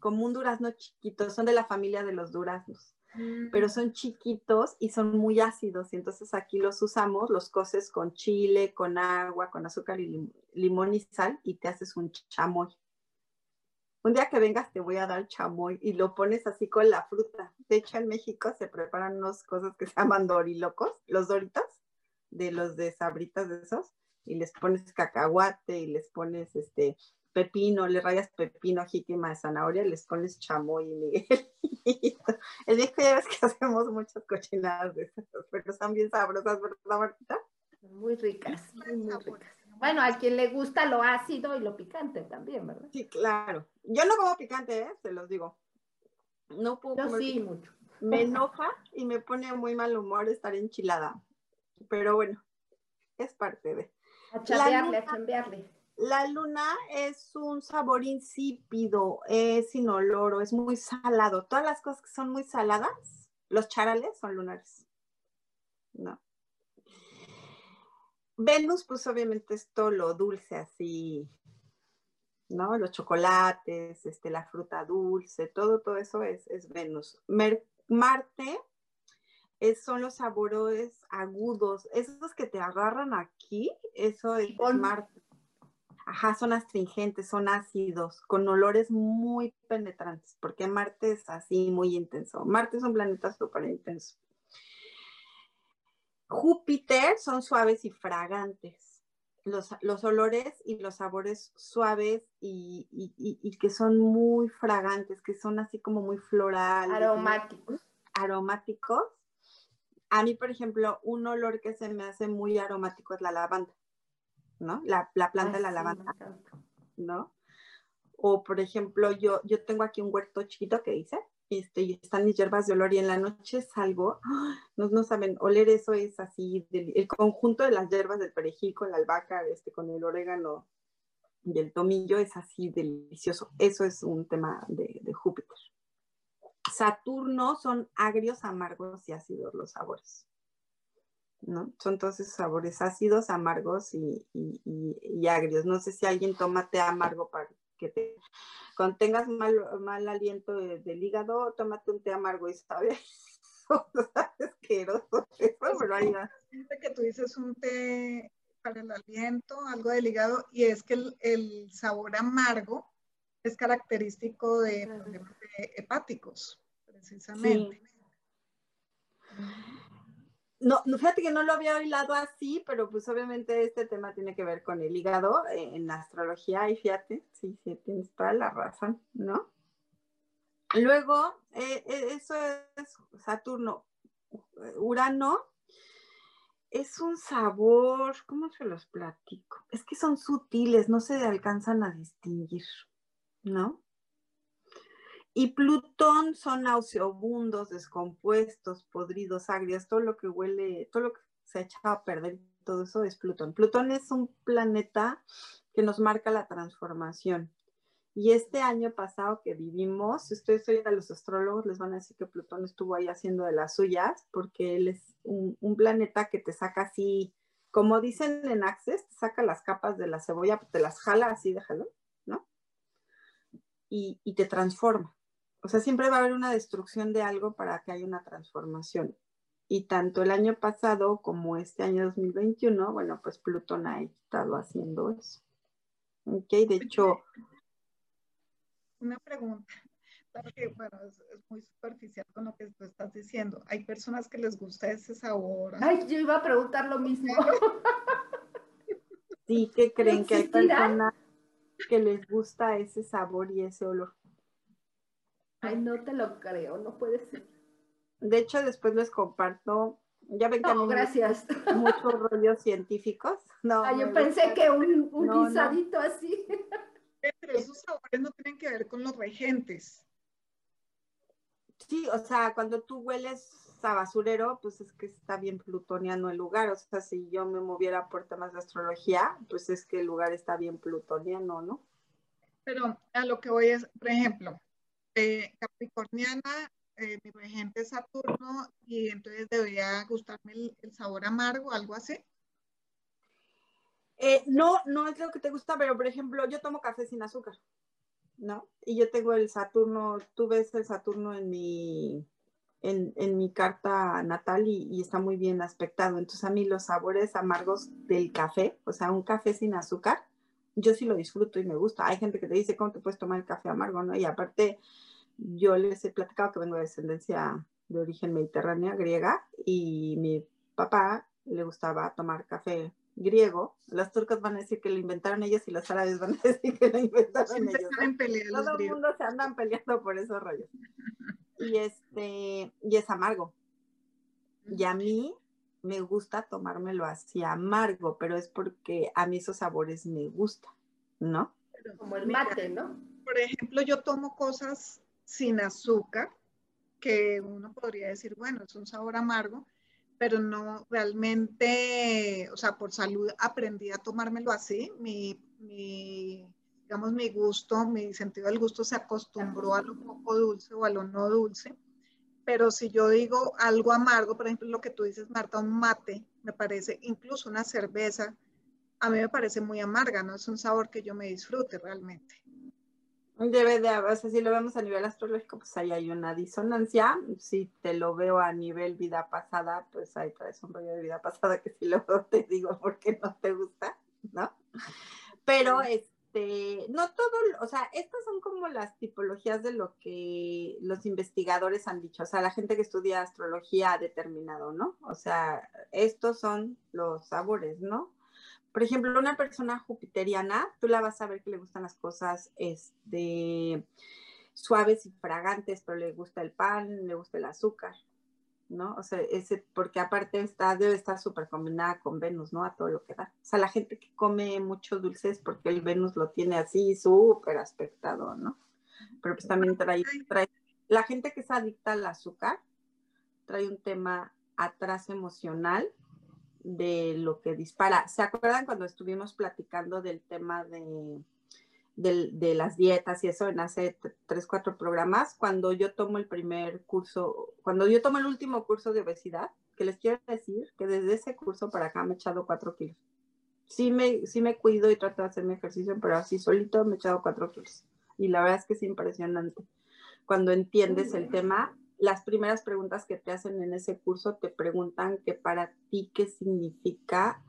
Como un durazno chiquito, son de la familia de los duraznos, pero son chiquitos y son muy ácidos, y entonces aquí los usamos, los coces con chile, con agua, con azúcar y lim- limón y sal, y te haces un chamoy. Un día que vengas te voy a dar chamoy y lo pones así con la fruta. De hecho, en México se preparan unas cosas que se llaman dorilocos, los doritos, de los de sabritas de esos, y les pones cacahuate y les pones este pepino, le rayas pepino, jíquima de zanahoria, les pones chamoy y miguelito. En México ya ves que hacemos muchas cochinadas de esas, pero están bien sabrosas, ¿verdad, Martita? Muy ricas, muy, muy ricas. Bueno, a quien le gusta lo ácido y lo picante también, ¿verdad? Sí, claro. Yo no como picante, ¿eh? se los digo. No puedo Yo comer sí, picante. mucho. Me enoja y me pone muy mal humor estar enchilada. Pero bueno, es parte de. A chambearle, a chambearle. La luna es un sabor insípido, es inoloro, es muy salado. Todas las cosas que son muy saladas, los charales son lunares. ¿No? Venus, pues obviamente es todo lo dulce así, ¿no? Los chocolates, este, la fruta dulce, todo, todo eso es, es Venus. Mer- Marte es- son los sabores agudos, esos que te agarran aquí, eso es. Marte. Ajá, son astringentes, son ácidos, con olores muy penetrantes, porque Marte es así muy intenso. Marte es un planeta súper intenso. Júpiter son suaves y fragantes. Los, los olores y los sabores suaves y, y- y- y que son muy fragantes, que son así como muy florales. Aromáticos. aromáticos. A mí, por ejemplo, un olor que se me hace muy aromático es la lavanda, ¿no? La, la planta de la sí, lavanda. ¿no? O por ejemplo, yo, yo tengo aquí un huerto chiquito que hice, este, y están mis hierbas de olor y en la noche salgo, ¡ah! no, no saben, oler eso es así, del- el conjunto de las hierbas del perejil con la albahaca, este, con el orégano y el tomillo es así delicioso. Eso es un tema de, de Júpiter. Saturno son agrios, amargos y ácidos los sabores. ¿No? Son todos esos sabores ácidos, amargos y, y- y- y agrios. No sé si alguien toma té amargo para que te, cuando tengas mal, mal aliento de- del hígado, tómate un té amargo y sabe, sabe asqueroso eso, pero ahí va. Siempre que tú dices un té para el aliento, algo del hígado, y es que el, el sabor amargo es característico de problemas de hepáticos, precisamente. No, fíjate que no lo había hilado así, pero pues obviamente este tema tiene que ver con el hígado eh, en la astrología y fíjate, sí, sí, tienes toda la razón, ¿no? Luego, eh, eh, eso es Saturno. Urano es un sabor, ¿cómo se los platico? Es que son sutiles, no se alcanzan a distinguir, ¿no? Y Plutón son nauseabundos, descompuestos, podridos, agrios, todo lo que huele, todo lo que se ha echado a perder, todo eso es Plutón. Plutón es un planeta que nos marca la transformación. Y este año pasado que vivimos, si ustedes oyen a los astrólogos, les van a decir que Plutón estuvo ahí haciendo de las suyas, porque él es un, planeta que te saca así, como dicen en Access, te saca las capas de la cebolla, te las jala así, déjalo, ¿no? Y te transforma. O sea, siempre va a haber una destrucción de algo para que haya una transformación. Y tanto el año pasado como este año 2021, bueno, pues Plutón ha estado haciendo eso. Ok, de hecho, Una pregunta. Claro que, bueno, es, es muy superficial con lo que tú estás diciendo. Hay personas que les gusta ese sabor. Ay, yo iba a preguntar lo mismo. sí que creen que hay personas que les gusta ese sabor y ese olor. Ay, no te lo creo, no puede ser. De hecho, después les comparto, ya ven que No, gracias. muchos rollos científicos. No, me yo pensé gusta- que un, un No, no. guisadito así. Pero esos sabores no tienen que ver ver con los regentes. Sí, o sea, cuando tú hueles a basurero, pues es que está bien plutoniano el lugar. O sea, si yo me moviera por temas de astrología, pues es que el lugar está bien plutoniano, ¿no? Pero a lo que voy es, por ejemplo, eh, Capricorniana, eh, mi regente es Saturno, y entonces debería gustarme el, sabor amargo, algo así. Eh, no, no es lo que te gusta, pero por ejemplo, yo tomo café sin azúcar, ¿no? Y yo tengo el Saturno, tú ves el Saturno en mi, en, mi carta natal y, está muy bien aspectado. Entonces a mí los sabores amargos del café, o sea, un café sin azúcar, yo sí lo disfruto y me gusta. Hay gente que te dice, ¿cómo te puedes tomar el café amargo? ¿no? Y aparte, yo les he platicado que vengo de descendencia de origen mediterránea, griega, y mi papá le gustaba tomar café griego. Los turcos van a decir que lo inventaron ellos y los árabes van a decir que lo inventaron ellos. Todo el mundo se andan peleando por esos rollos y este, y es amargo. Y a mí me gusta tomármelo así amargo, pero es porque a mí esos sabores me gustan, ¿no? Como el mate, ¿no? Por ejemplo, yo tomo cosas sin azúcar, que uno podría decir, bueno, es un sabor amargo, pero no realmente, o sea, por salud aprendí a tomármelo así. Mi, mi digamos, mi gusto, mi sentido del gusto se acostumbró a lo poco dulce o a lo no dulce. Pero si yo digo algo amargo, por ejemplo, lo que tú dices, Marta, un mate, me parece, incluso una cerveza, a mí me parece muy amarga, no es un sabor que yo me disfrute realmente. Debe de, o sea, si lo vemos a nivel astrológico, pues ahí hay una disonancia. Si te lo veo a nivel vida pasada, pues ahí traes un rollo de vida pasada que si luego te digo por qué no te gusta, ¿no? Pero es, este, no todo, o sea, estas son como las tipologías de lo que los investigadores han dicho, o sea, la gente que estudia astrología ha determinado, ¿no? O sea, estos son los sabores, ¿no? Por ejemplo, una persona jupiteriana, tú la vas a ver que le gustan las cosas, este, suaves y fragantes, pero le gusta el pan, le gusta el azúcar, ¿no? O sea, ese, porque aparte está, debe estar súper combinada con Venus, ¿no? A todo lo que da. O sea, la gente que come mucho dulces porque el Venus lo tiene así súper aspectado, ¿no? Pero pues también trae, trae, la gente que es adicta al azúcar trae un tema atrás emocional de lo que dispara. ¿Se acuerdan cuando estuvimos platicando del tema de de, las dietas y eso en hace tres, cuatro programas, cuando yo tomo el primer curso, cuando yo tomo el último curso de obesidad, que les quiero decir que desde ese curso para acá me he echado cuatro kilos. Sí me, sí me cuido y trato de hacer mi ejercicio, pero así solito me he echado cuatro kilos. Y la verdad es que es impresionante. Cuando entiendes el tema, las primeras preguntas que te hacen en ese curso te preguntan que para ti qué significa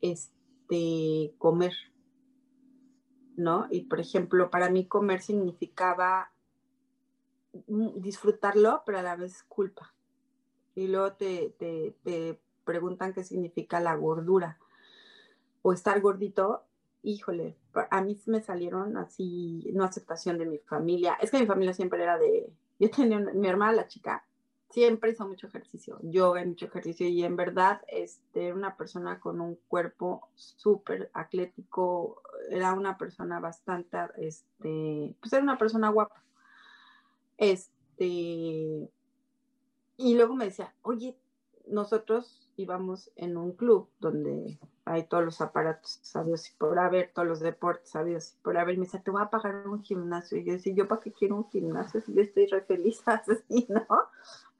este comer, ¿no? Y por ejemplo, para mí comer significaba disfrutarlo, pero a la vez culpa. Y luego te, preguntan qué significa la gordura o estar gordito. Híjole, a mí me salieron así, no aceptación de mi familia. Es que mi familia siempre era de, yo tenía mi hermana, la chica, siempre hizo mucho ejercicio, yoga mucho ejercicio y en verdad este, una persona con un cuerpo súper atlético, era una persona bastante, este, pues era una persona guapa. Este, y luego me decía, oye, nosotros íbamos en un club donde hay todos los aparatos sabios y por haber, todos los deportes sabios y por haber. Me decía, te voy a pagar un gimnasio. Y yo decía, ¿yo para qué quiero un gimnasio si yo estoy re feliz así, no?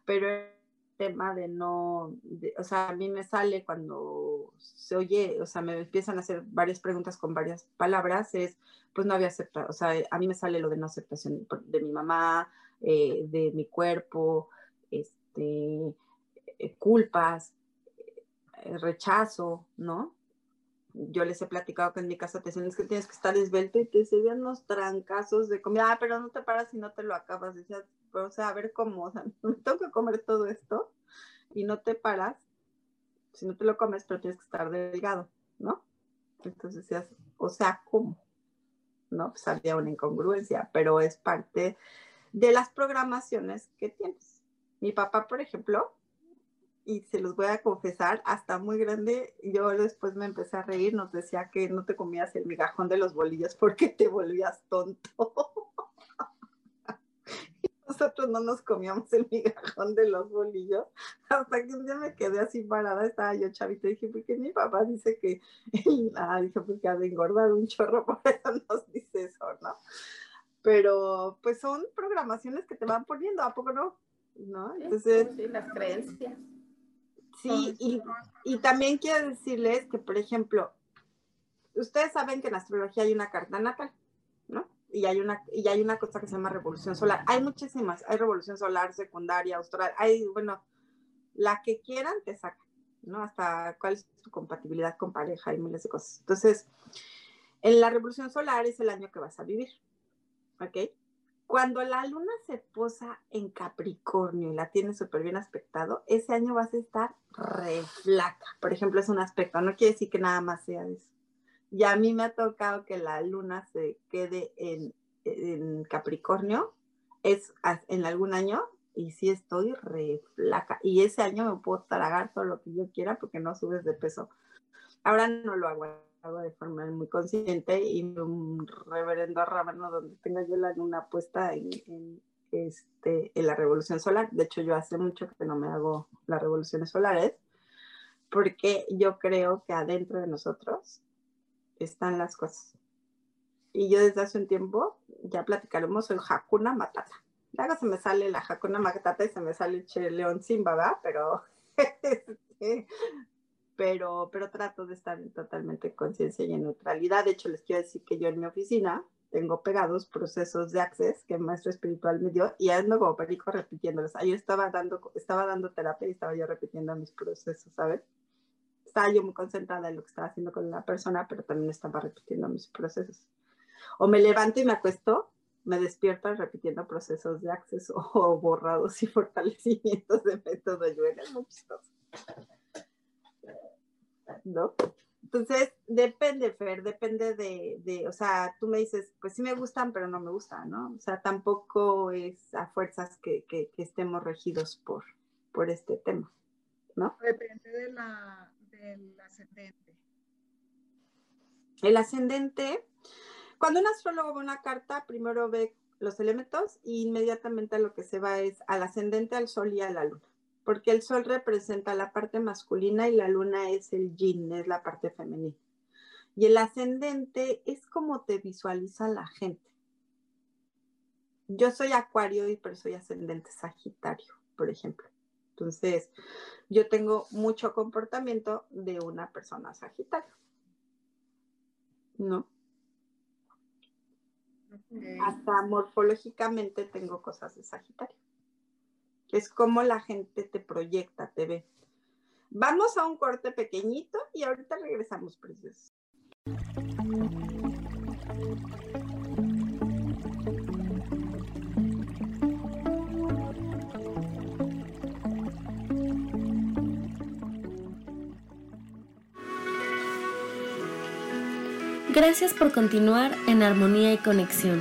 pero tema de no, o sea, a mí me sale cuando se oye, o sea, me empiezan a hacer varias preguntas con varias palabras, es, pues no había aceptado, o sea, a mí me sale lo de no aceptación de mi mamá, eh, de mi cuerpo, este, eh, culpas, eh, rechazo, ¿no? Yo les he platicado que en mi casa te dicen es que tienes que estar esbelto y te se vean unos trancazos de comida, ah, pero no te paras si no te lo acabas. Decías, o sea, a ver cómo, o sea, me tengo que comer todo esto y no te paras, si no te lo comes, pero tienes que estar delgado, ¿no? Entonces decías, o sea, ¿cómo? ¿No? Pues había una incongruencia, pero es parte de las programaciones que tienes. Mi papá, por ejemplo, y se los voy a confesar, hasta muy grande, yo después me empecé a reír, nos decía que no te comías el migajón de los bolillos porque te volvías tonto. nosotros no nos comíamos el migajón de los bolillos, hasta que un día me quedé así parada, estaba yo chavito, y dije, ¿por qué mi papá dice que, ah, dije, porque ha de engordar un chorro, por eso nos dice eso, ¿no? Pero pues son programaciones que te van poniendo, ¿a poco no? ¿No? Entonces... Sí, las creencias. Sí, y, y también quiero decirles que, por ejemplo, ustedes saben que en astrología hay una carta natal. Y hay una, y hay una cosa que se llama revolución solar. Hay muchísimas, hay revolución solar, secundaria, austral, hay, bueno, la que quieran te saca, ¿no? Hasta cuál es tu compatibilidad con pareja y miles de cosas. Entonces, en la revolución solar es el año que vas a vivir, ¿ok? Cuando la luna se posa en Capricornio y la tiene súper bien aspectado, ese año vas a estar re flaca. Por ejemplo, es un aspecto, no quiere decir que nada más sea eso. Y a mí me ha tocado que la luna se quede en, Capricornio, es en algún año, y sí estoy re flaca. Y ese año me puedo tragar todo lo que yo quiera porque no subes de peso. Ahora no lo hago, hago de forma muy consciente y un reverendo rábano donde tenga yo la luna puesta en, este, en la revolución solar. De hecho, yo hace mucho que no me hago las revoluciones solares porque yo creo que adentro de nosotros están las cosas. Y yo desde hace un tiempo, ya platicaremos, soy Hakuna Matata. Luego se me sale la Hakuna Matata y se me sale el León Simba, ¿verdad? Pero, este, pero, pero trato de estar en totalmente conciencia y en neutralidad. De hecho, les quiero decir que yo en mi oficina tengo pegados procesos de access que el maestro espiritual me dio y ando como perico repitiéndolos. Ayer estaba dando, estaba dando terapia y estaba yo repitiendo mis procesos, ¿sabes? Estaba yo muy concentrada en lo que estaba haciendo con la persona, pero también estaba repitiendo mis procesos. O me levanto y me acuesto, me despierto repitiendo procesos de acceso o borrados y fortalecimientos de método Yuel. Es muy chistoso. ¿No? Entonces, depende, Fer, depende de, de, o sea, tú me dices, pues sí me gustan, pero no me gustan, ¿no? O sea, tampoco es a fuerzas que, que, que estemos regidos por, por este tema, ¿no? Depende de la, el ascendente? El ascendente, cuando un astrólogo ve una carta, primero ve los elementos e inmediatamente lo que se va es al ascendente, al sol y a la luna. Porque el sol representa la parte masculina y la luna es el yin, es la parte femenina. Y el ascendente es como te visualiza la gente. Yo soy acuario y pero soy ascendente sagitario, por ejemplo. Entonces, yo tengo mucho comportamiento de una persona sagitario. ¿No? Hasta morfológicamente tengo cosas de sagitario. Es como la gente te proyecta, te ve. Vamos a un corte pequeñito y ahorita regresamos, preciosos. Gracias por continuar en armonía y conexión.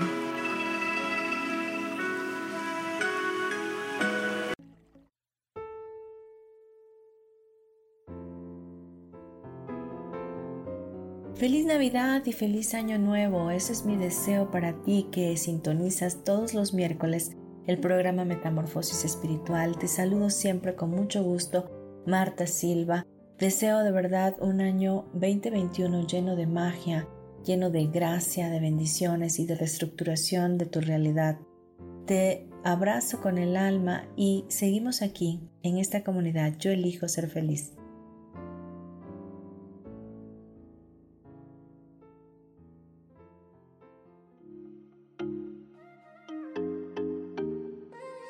Feliz Navidad y feliz Año Nuevo. Ese es mi deseo para ti que sintonizas todos los miércoles el programa Metamorfosis Espiritual. Te saludo siempre con mucho gusto, Marta Silva. Deseo de verdad un año 2021 lleno de magia, lleno de gracia, de bendiciones y de reestructuración de tu realidad. Te abrazo con el alma y seguimos aquí, en esta comunidad. Yo elijo ser feliz.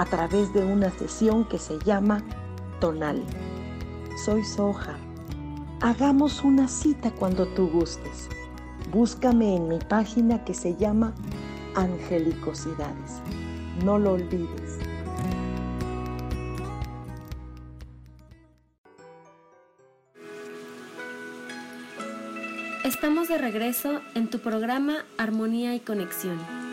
a través de una sesión que se llama Tonal. Soy Soja. Hagamos una cita cuando tú gustes. Búscame en mi página que se llama Angelicosidades. No lo olvides. Estamos de regreso en tu programa Armonía y Conexión.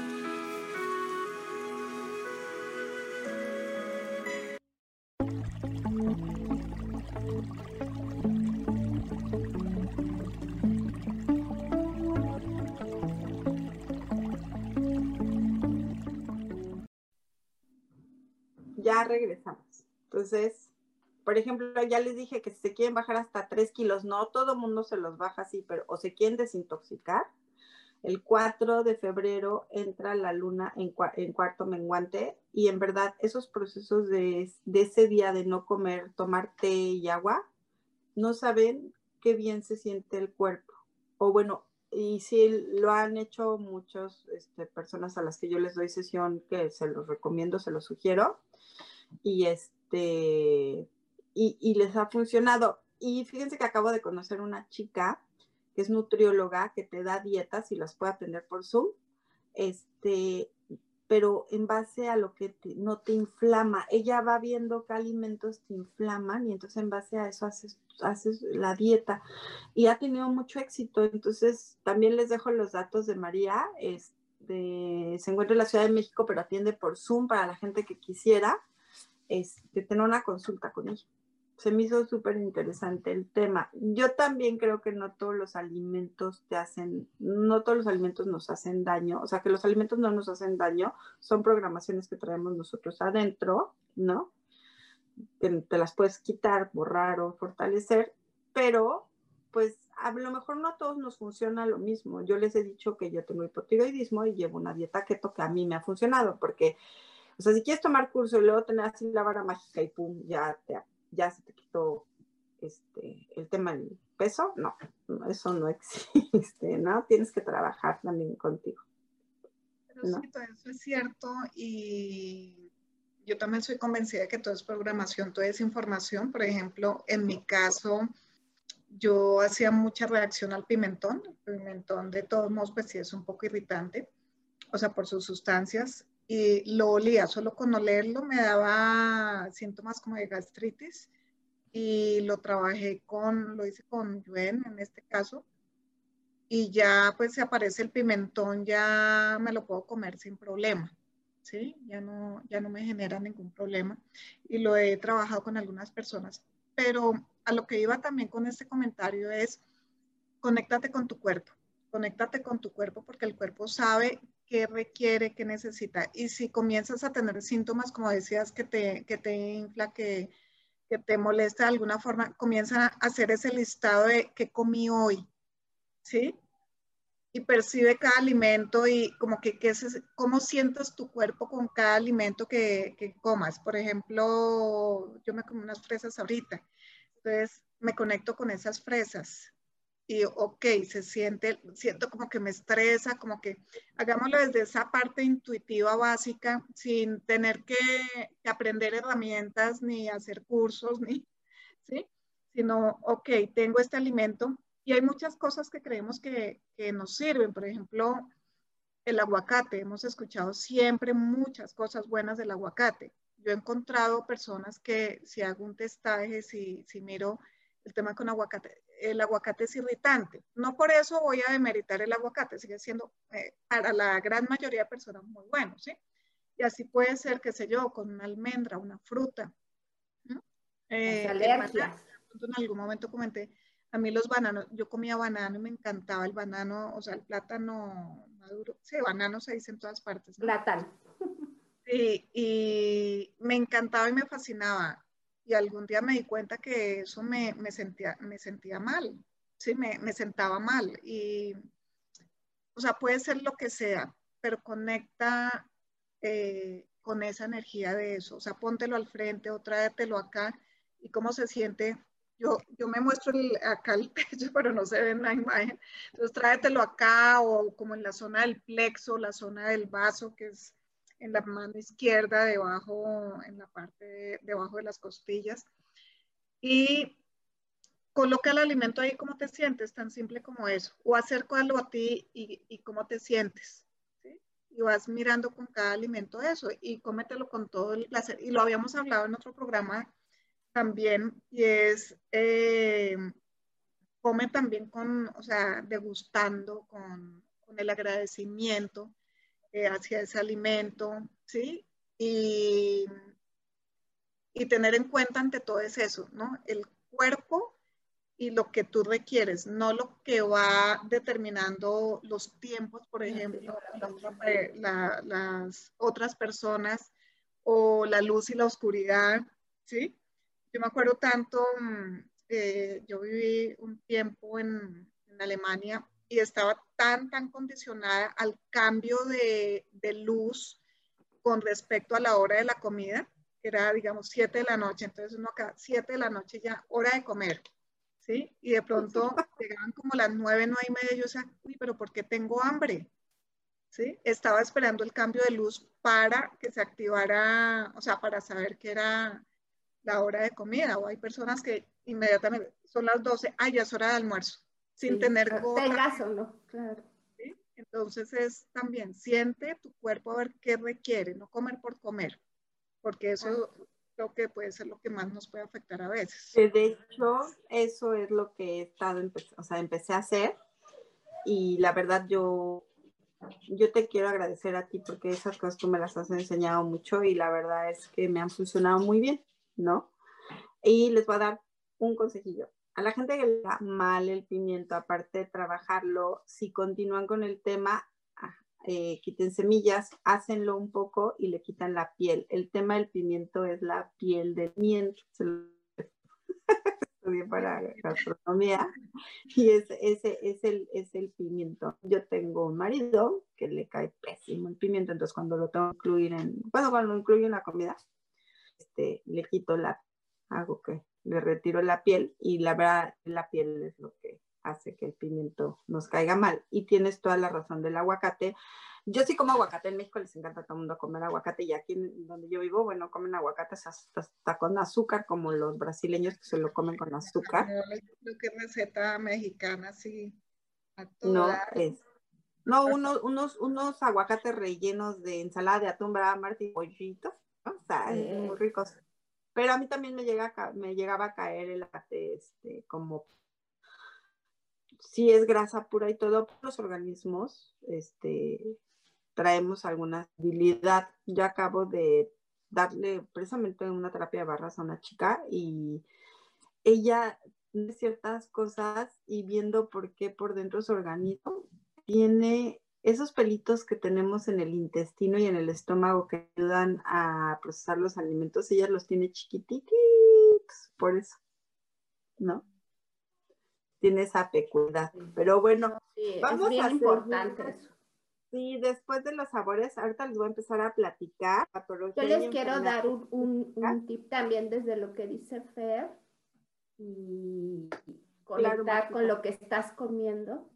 Regresamos. Entonces, por ejemplo, ya les dije que si se quieren bajar hasta 3 kilos, no todo mundo se los baja así, pero o se quieren desintoxicar, el 4 de febrero entra la luna en, cuarto menguante y en verdad esos procesos de, de, ese día de no comer, tomar té y agua, no saben qué bien se siente el cuerpo. O bueno, y sí lo han hecho muchas este, personas a las que yo les doy sesión, que se los recomiendo, se los sugiero. Y este, y, les ha funcionado. Y fíjense que acabo de conocer una chica que es nutrióloga, que te da dietas y las puede atender por Zoom, este, pero en base a lo que no te inflama. Ella va viendo qué alimentos te inflaman y entonces en base a eso haces, haces la dieta. Y ha tenido mucho éxito. Entonces también les dejo los datos de María. Este, se encuentra en la Ciudad de México, pero atiende por Zoom para la gente que quisiera este, tener una consulta con ella se me hizo súper interesante el tema. Yo también creo que no todos los alimentos te hacen, no todos los alimentos nos hacen daño, o sea, que los alimentos no nos hacen daño, son programaciones que traemos nosotros adentro, ¿no? Te las puedes quitar, borrar o fortalecer, pero pues a lo mejor no a todos nos funciona lo mismo. Yo les he dicho que yo tengo hipotiroidismo y llevo una dieta keto que a mí me ha funcionado, porque, o sea, si quieres tomar curso y luego tener así la vara mágica y pum, ya te ya se te quitó este, el tema del peso, no, eso no existe, ¿no? Tienes que trabajar también contigo. Pero sí, todo eso es cierto y yo también soy convencida de que todo es programación, todo es información. Por ejemplo, en mi caso, yo hacía mucha reacción al pimentón. El pimentón, de todos modos, pues sí es un poco irritante, o sea, por sus sustancias y lo olía, solo con olerlo me daba síntomas como de gastritis y lo trabajé con, lo hice con Yuen en este caso y ya pues se aparece el pimentón, ya me lo puedo comer sin problema, ¿sí? Ya no, ya no me genera ningún problema y lo he trabajado con algunas personas, pero a lo que iba también con este comentario es, conéctate con tu cuerpo, conéctate con tu cuerpo porque el cuerpo sabe qué requiere, qué necesita. Y si comienzas a tener síntomas, como decías, que te, que te infla, que, que te molesta de alguna forma, comienza a hacer ese listado de qué comí hoy, ¿sí? Y percibe cada alimento y como que, es, cómo sientes tu cuerpo con cada alimento que, que comas. Por ejemplo, yo me como unas fresas ahorita, entonces me conecto con esas fresas, y ok, se siente, siento como que me estresa, como que hagámoslo desde esa parte intuitiva básica, sin tener que, aprender herramientas ni hacer cursos, ni, ¿sí? Sino, ok, tengo este alimento y hay muchas cosas que creemos que, que nos sirven, por ejemplo, el aguacate, hemos escuchado siempre muchas cosas buenas del aguacate. Yo he encontrado personas que si hago un testaje, si, si miro el tema con aguacate, el aguacate es irritante. No por eso voy a demeritar el aguacate, sigue siendo eh, para la gran mayoría de personas muy bueno, ¿sí? Y así puede ser, qué sé yo, con una almendra, una fruta. Eh, en algún momento comenté, a mí los bananos, yo comía banano y me encantaba el banano, o sea, el plátano maduro. Sí, banano se dice en todas partes. Plátano. Sí, y me encantaba y me fascinaba y algún día me di cuenta que eso me, me sentía, me sentía mal, ¿sí? Me, sentaba mal. Y, o sea, puede ser lo que sea, pero conecta eh, con esa energía de eso. O sea, póntelo al frente o tráetelo acá y cómo se siente yo, yo me muestro acá el pecho, pero no se ve en la imagen. Entonces tráetelo acá o como en la zona del plexo, la zona del vaso, que es en la mano izquierda, debajo, en la parte debajo de las costillas. Y coloca el alimento ahí como te sientes, tan simple como eso. O acércalo a ti y, y cómo te sientes. Y vas mirando con cada alimento eso y cómetelo con todo el placer. Y lo habíamos hablado en otro programa también y es eh, come también con, o sea, degustando con, el agradecimiento hacia ese alimento, ¿sí? Y, y tener en cuenta ante todo es eso, ¿no? El cuerpo y lo que tú requieres, no lo que va determinando los tiempos, por ejemplo, las otras personas o la luz y la oscuridad, ¿sí? Yo me acuerdo tanto, mm, eh, yo viví un tiempo en, Alemania y estaba tan, tan condicionada al cambio de, luz con respecto a la hora de la comida, que era, digamos, 7 de la noche. Entonces, uno acá, 7 de la noche ya, hora de comer. ¿Sí? Y de pronto llegaban como las 9, 9 y media. Yo decía, uy, pero ¿por qué tengo hambre? ¿Sí? Estaba esperando el cambio de luz para que se activara, o sea, para saber que era la hora de comida o hay personas que inmediatamente son las 12, ah, ya es hora de almuerzo, sin tener Tengas o no, claro. Entonces es también, siente tu cuerpo a ver qué requiere, no comer por comer, porque eso creo que puede ser lo que más nos puede afectar a veces. De hecho, eso es lo que he estado, o sea, empecé a hacer y la verdad yo yo te quiero agradecer a ti porque esas cosas tú me las has enseñado mucho y la verdad es que me han funcionado muy bien. ¿no? Y les voy a dar un consejillo. A la gente que le da mal el pimiento, aparte de trabajarlo, si continúan con el tema, ah, eh, quiten semillas, hácenlo un poco y le quitan la piel. El tema del pimiento es la piel del pimiento. Estudié para gastronomía y ese, ese es, el, es el pimiento. Yo tengo un marido que le cae pésimo el pimiento, entonces cuando lo tengo que incluir en, bueno, cuando lo incluyo en la comida, este, le quito la, hago que le retiro la piel y la verdad la piel es lo que hace que el pimiento nos caiga mal. Y tienes toda la razón del aguacate. Yo sí como aguacate, en México les encanta a todo el mundo comer aguacate y aquí donde yo vivo, bueno, comen aguacate hasta, con azúcar, como los brasileños que se lo comen con azúcar. Lo que receta mexicana, sí. no, es, no, unos, unos, unos aguacates rellenos de ensalada de atún, ¿verdad, Martín? Pollito o sea, muy ricos. Pero a mí también me, llega me llegaba a caer el ate, este, como si es grasa pura y todo, los organismos, este, traemos alguna debilidad. Yo acabo de darle precisamente una terapia de barras a una chica y ella tiene ciertas cosas y viendo por qué por dentro su organismo tiene esos pelitos que tenemos en el intestino y en el estómago que ayudan a procesar los alimentos, ella los tiene chiquititos, por eso, ¿no? Tiene esa peculiaridad. Pero bueno, vamos a hacer importante eso. Sí, después de los sabores, ahorita les voy a empezar a platicar. Yo les quiero dar un, tip también desde lo que dice Fer y conectar con lo que estás comiendo.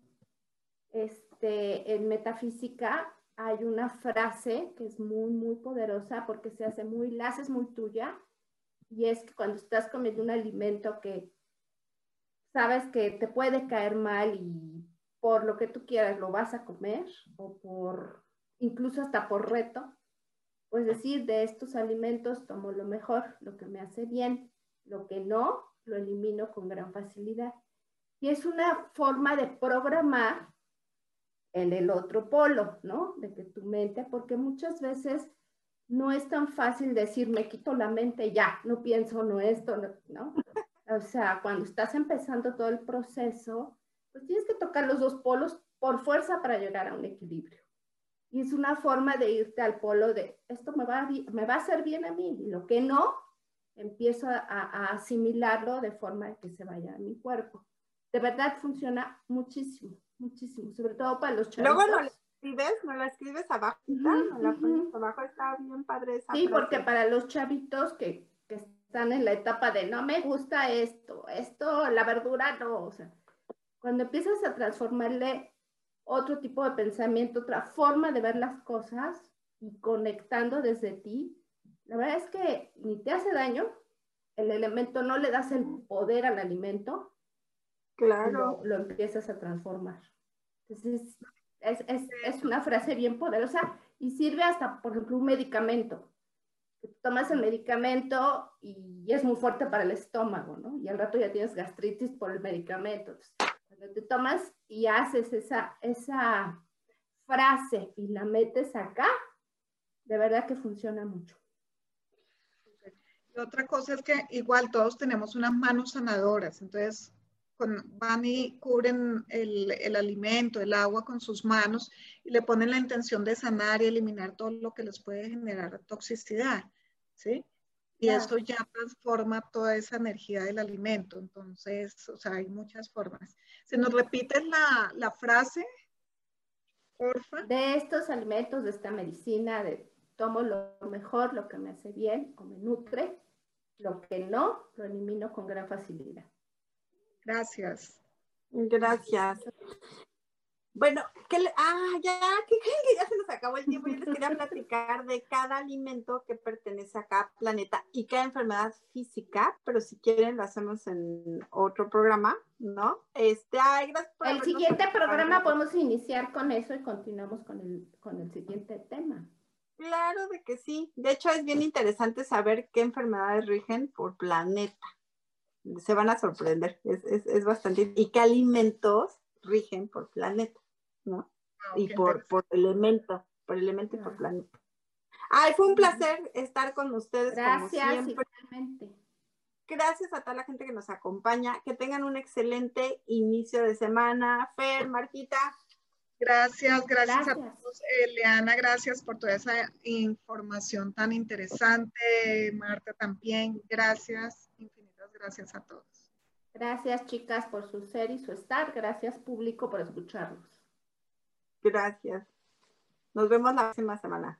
Es, este, en metafísica hay una frase que es muy, muy poderosa porque se hace muy, la haces muy tuya, y es que cuando estás comiendo un alimento que sabes que te puede caer mal y por lo que tú quieras lo vas a comer, o por, incluso hasta por reto, pues decir, de estos alimentos tomo lo mejor, lo que me hace bien, lo que no, lo elimino con gran facilidad. Y es una forma de programar en el otro polo, ¿no? De que tu mente, porque muchas veces no es tan fácil decir, me quito la mente ya, no pienso, no esto, ¿no? O sea, cuando estás empezando todo el proceso, pues tienes que tocar los dos polos por fuerza para llegar a un equilibrio. Y es una forma de irte al polo de, esto me va a, me va a hacer bien a mí, y lo que no, empiezo a, a asimilarlo de forma que se vaya a mi cuerpo. De verdad funciona muchísimo muchísimo, sobre todo para los chavos. Luego no la escribes, no la escribes abajo, la pones abajo, está bien padre esa Sí, porque para los chavitos que, están en la etapa de no me gusta esto, esto, la verdura no, o sea, cuando empiezas a transformarle otro tipo de pensamiento, otra forma de ver las cosas y conectando desde ti, la verdad es que ni te hace daño, el elemento no le das el poder al alimento, claro. lo, empiezas a transformar. Entonces, es, es, es, una frase bien poderosa y sirve hasta, por ejemplo, un medicamento. Tomas el medicamento y es muy fuerte para el estómago, ¿no? Y al rato ya tienes gastritis por el medicamento. Entonces, cuando te tomas y haces esa, esa frase y la metes acá, de verdad que funciona mucho. Y otra cosa es que igual todos tenemos unas manos sanadoras, entonces van y cubren el, el, alimento, el agua con sus manos y le ponen la intención de sanar y eliminar todo lo que les puede generar toxicidad, ¿sí? Y esto ya transforma toda esa energía del alimento. Entonces, o sea, hay muchas formas. ¿Se nos repite la, la frase, porfa? De estos alimentos, de esta medicina, de tomo lo mejor, lo que me hace bien o me nutre, lo que no, lo elimino con gran facilidad. Gracias. Gracias. Bueno, ¿qué ah, ya, que, ya se nos acabó el tiempo. Yo les quería platicar de cada alimento que pertenece a cada planeta y cada enfermedad física, pero si quieren lo hacemos en otro programa, ¿no? Este, ay, gracias por El siguiente programa podemos iniciar con eso y continuamos con el, con el siguiente tema. Claro de que sí. De hecho, es bien interesante saber qué enfermedades rigen por planeta. Se van a sorprender. Es, es, es bastante. Y qué alimentos rigen por planeta, ¿no? Ah, y por, por elemento, por elemento y por ah. planeta. Ay, fue un placer estar con ustedes. Gracias, como siempre. Gracias a toda la gente que nos acompaña. Que tengan un excelente inicio de semana. Fer, Martita, Gracias, gracias, a todos. Eliana, gracias por toda esa información tan interesante. Marta también, gracias, gracias a todos. Gracias, chicas, por su ser y su estar. Gracias, público, por escucharnos. Gracias. Nos vemos la próxima semana.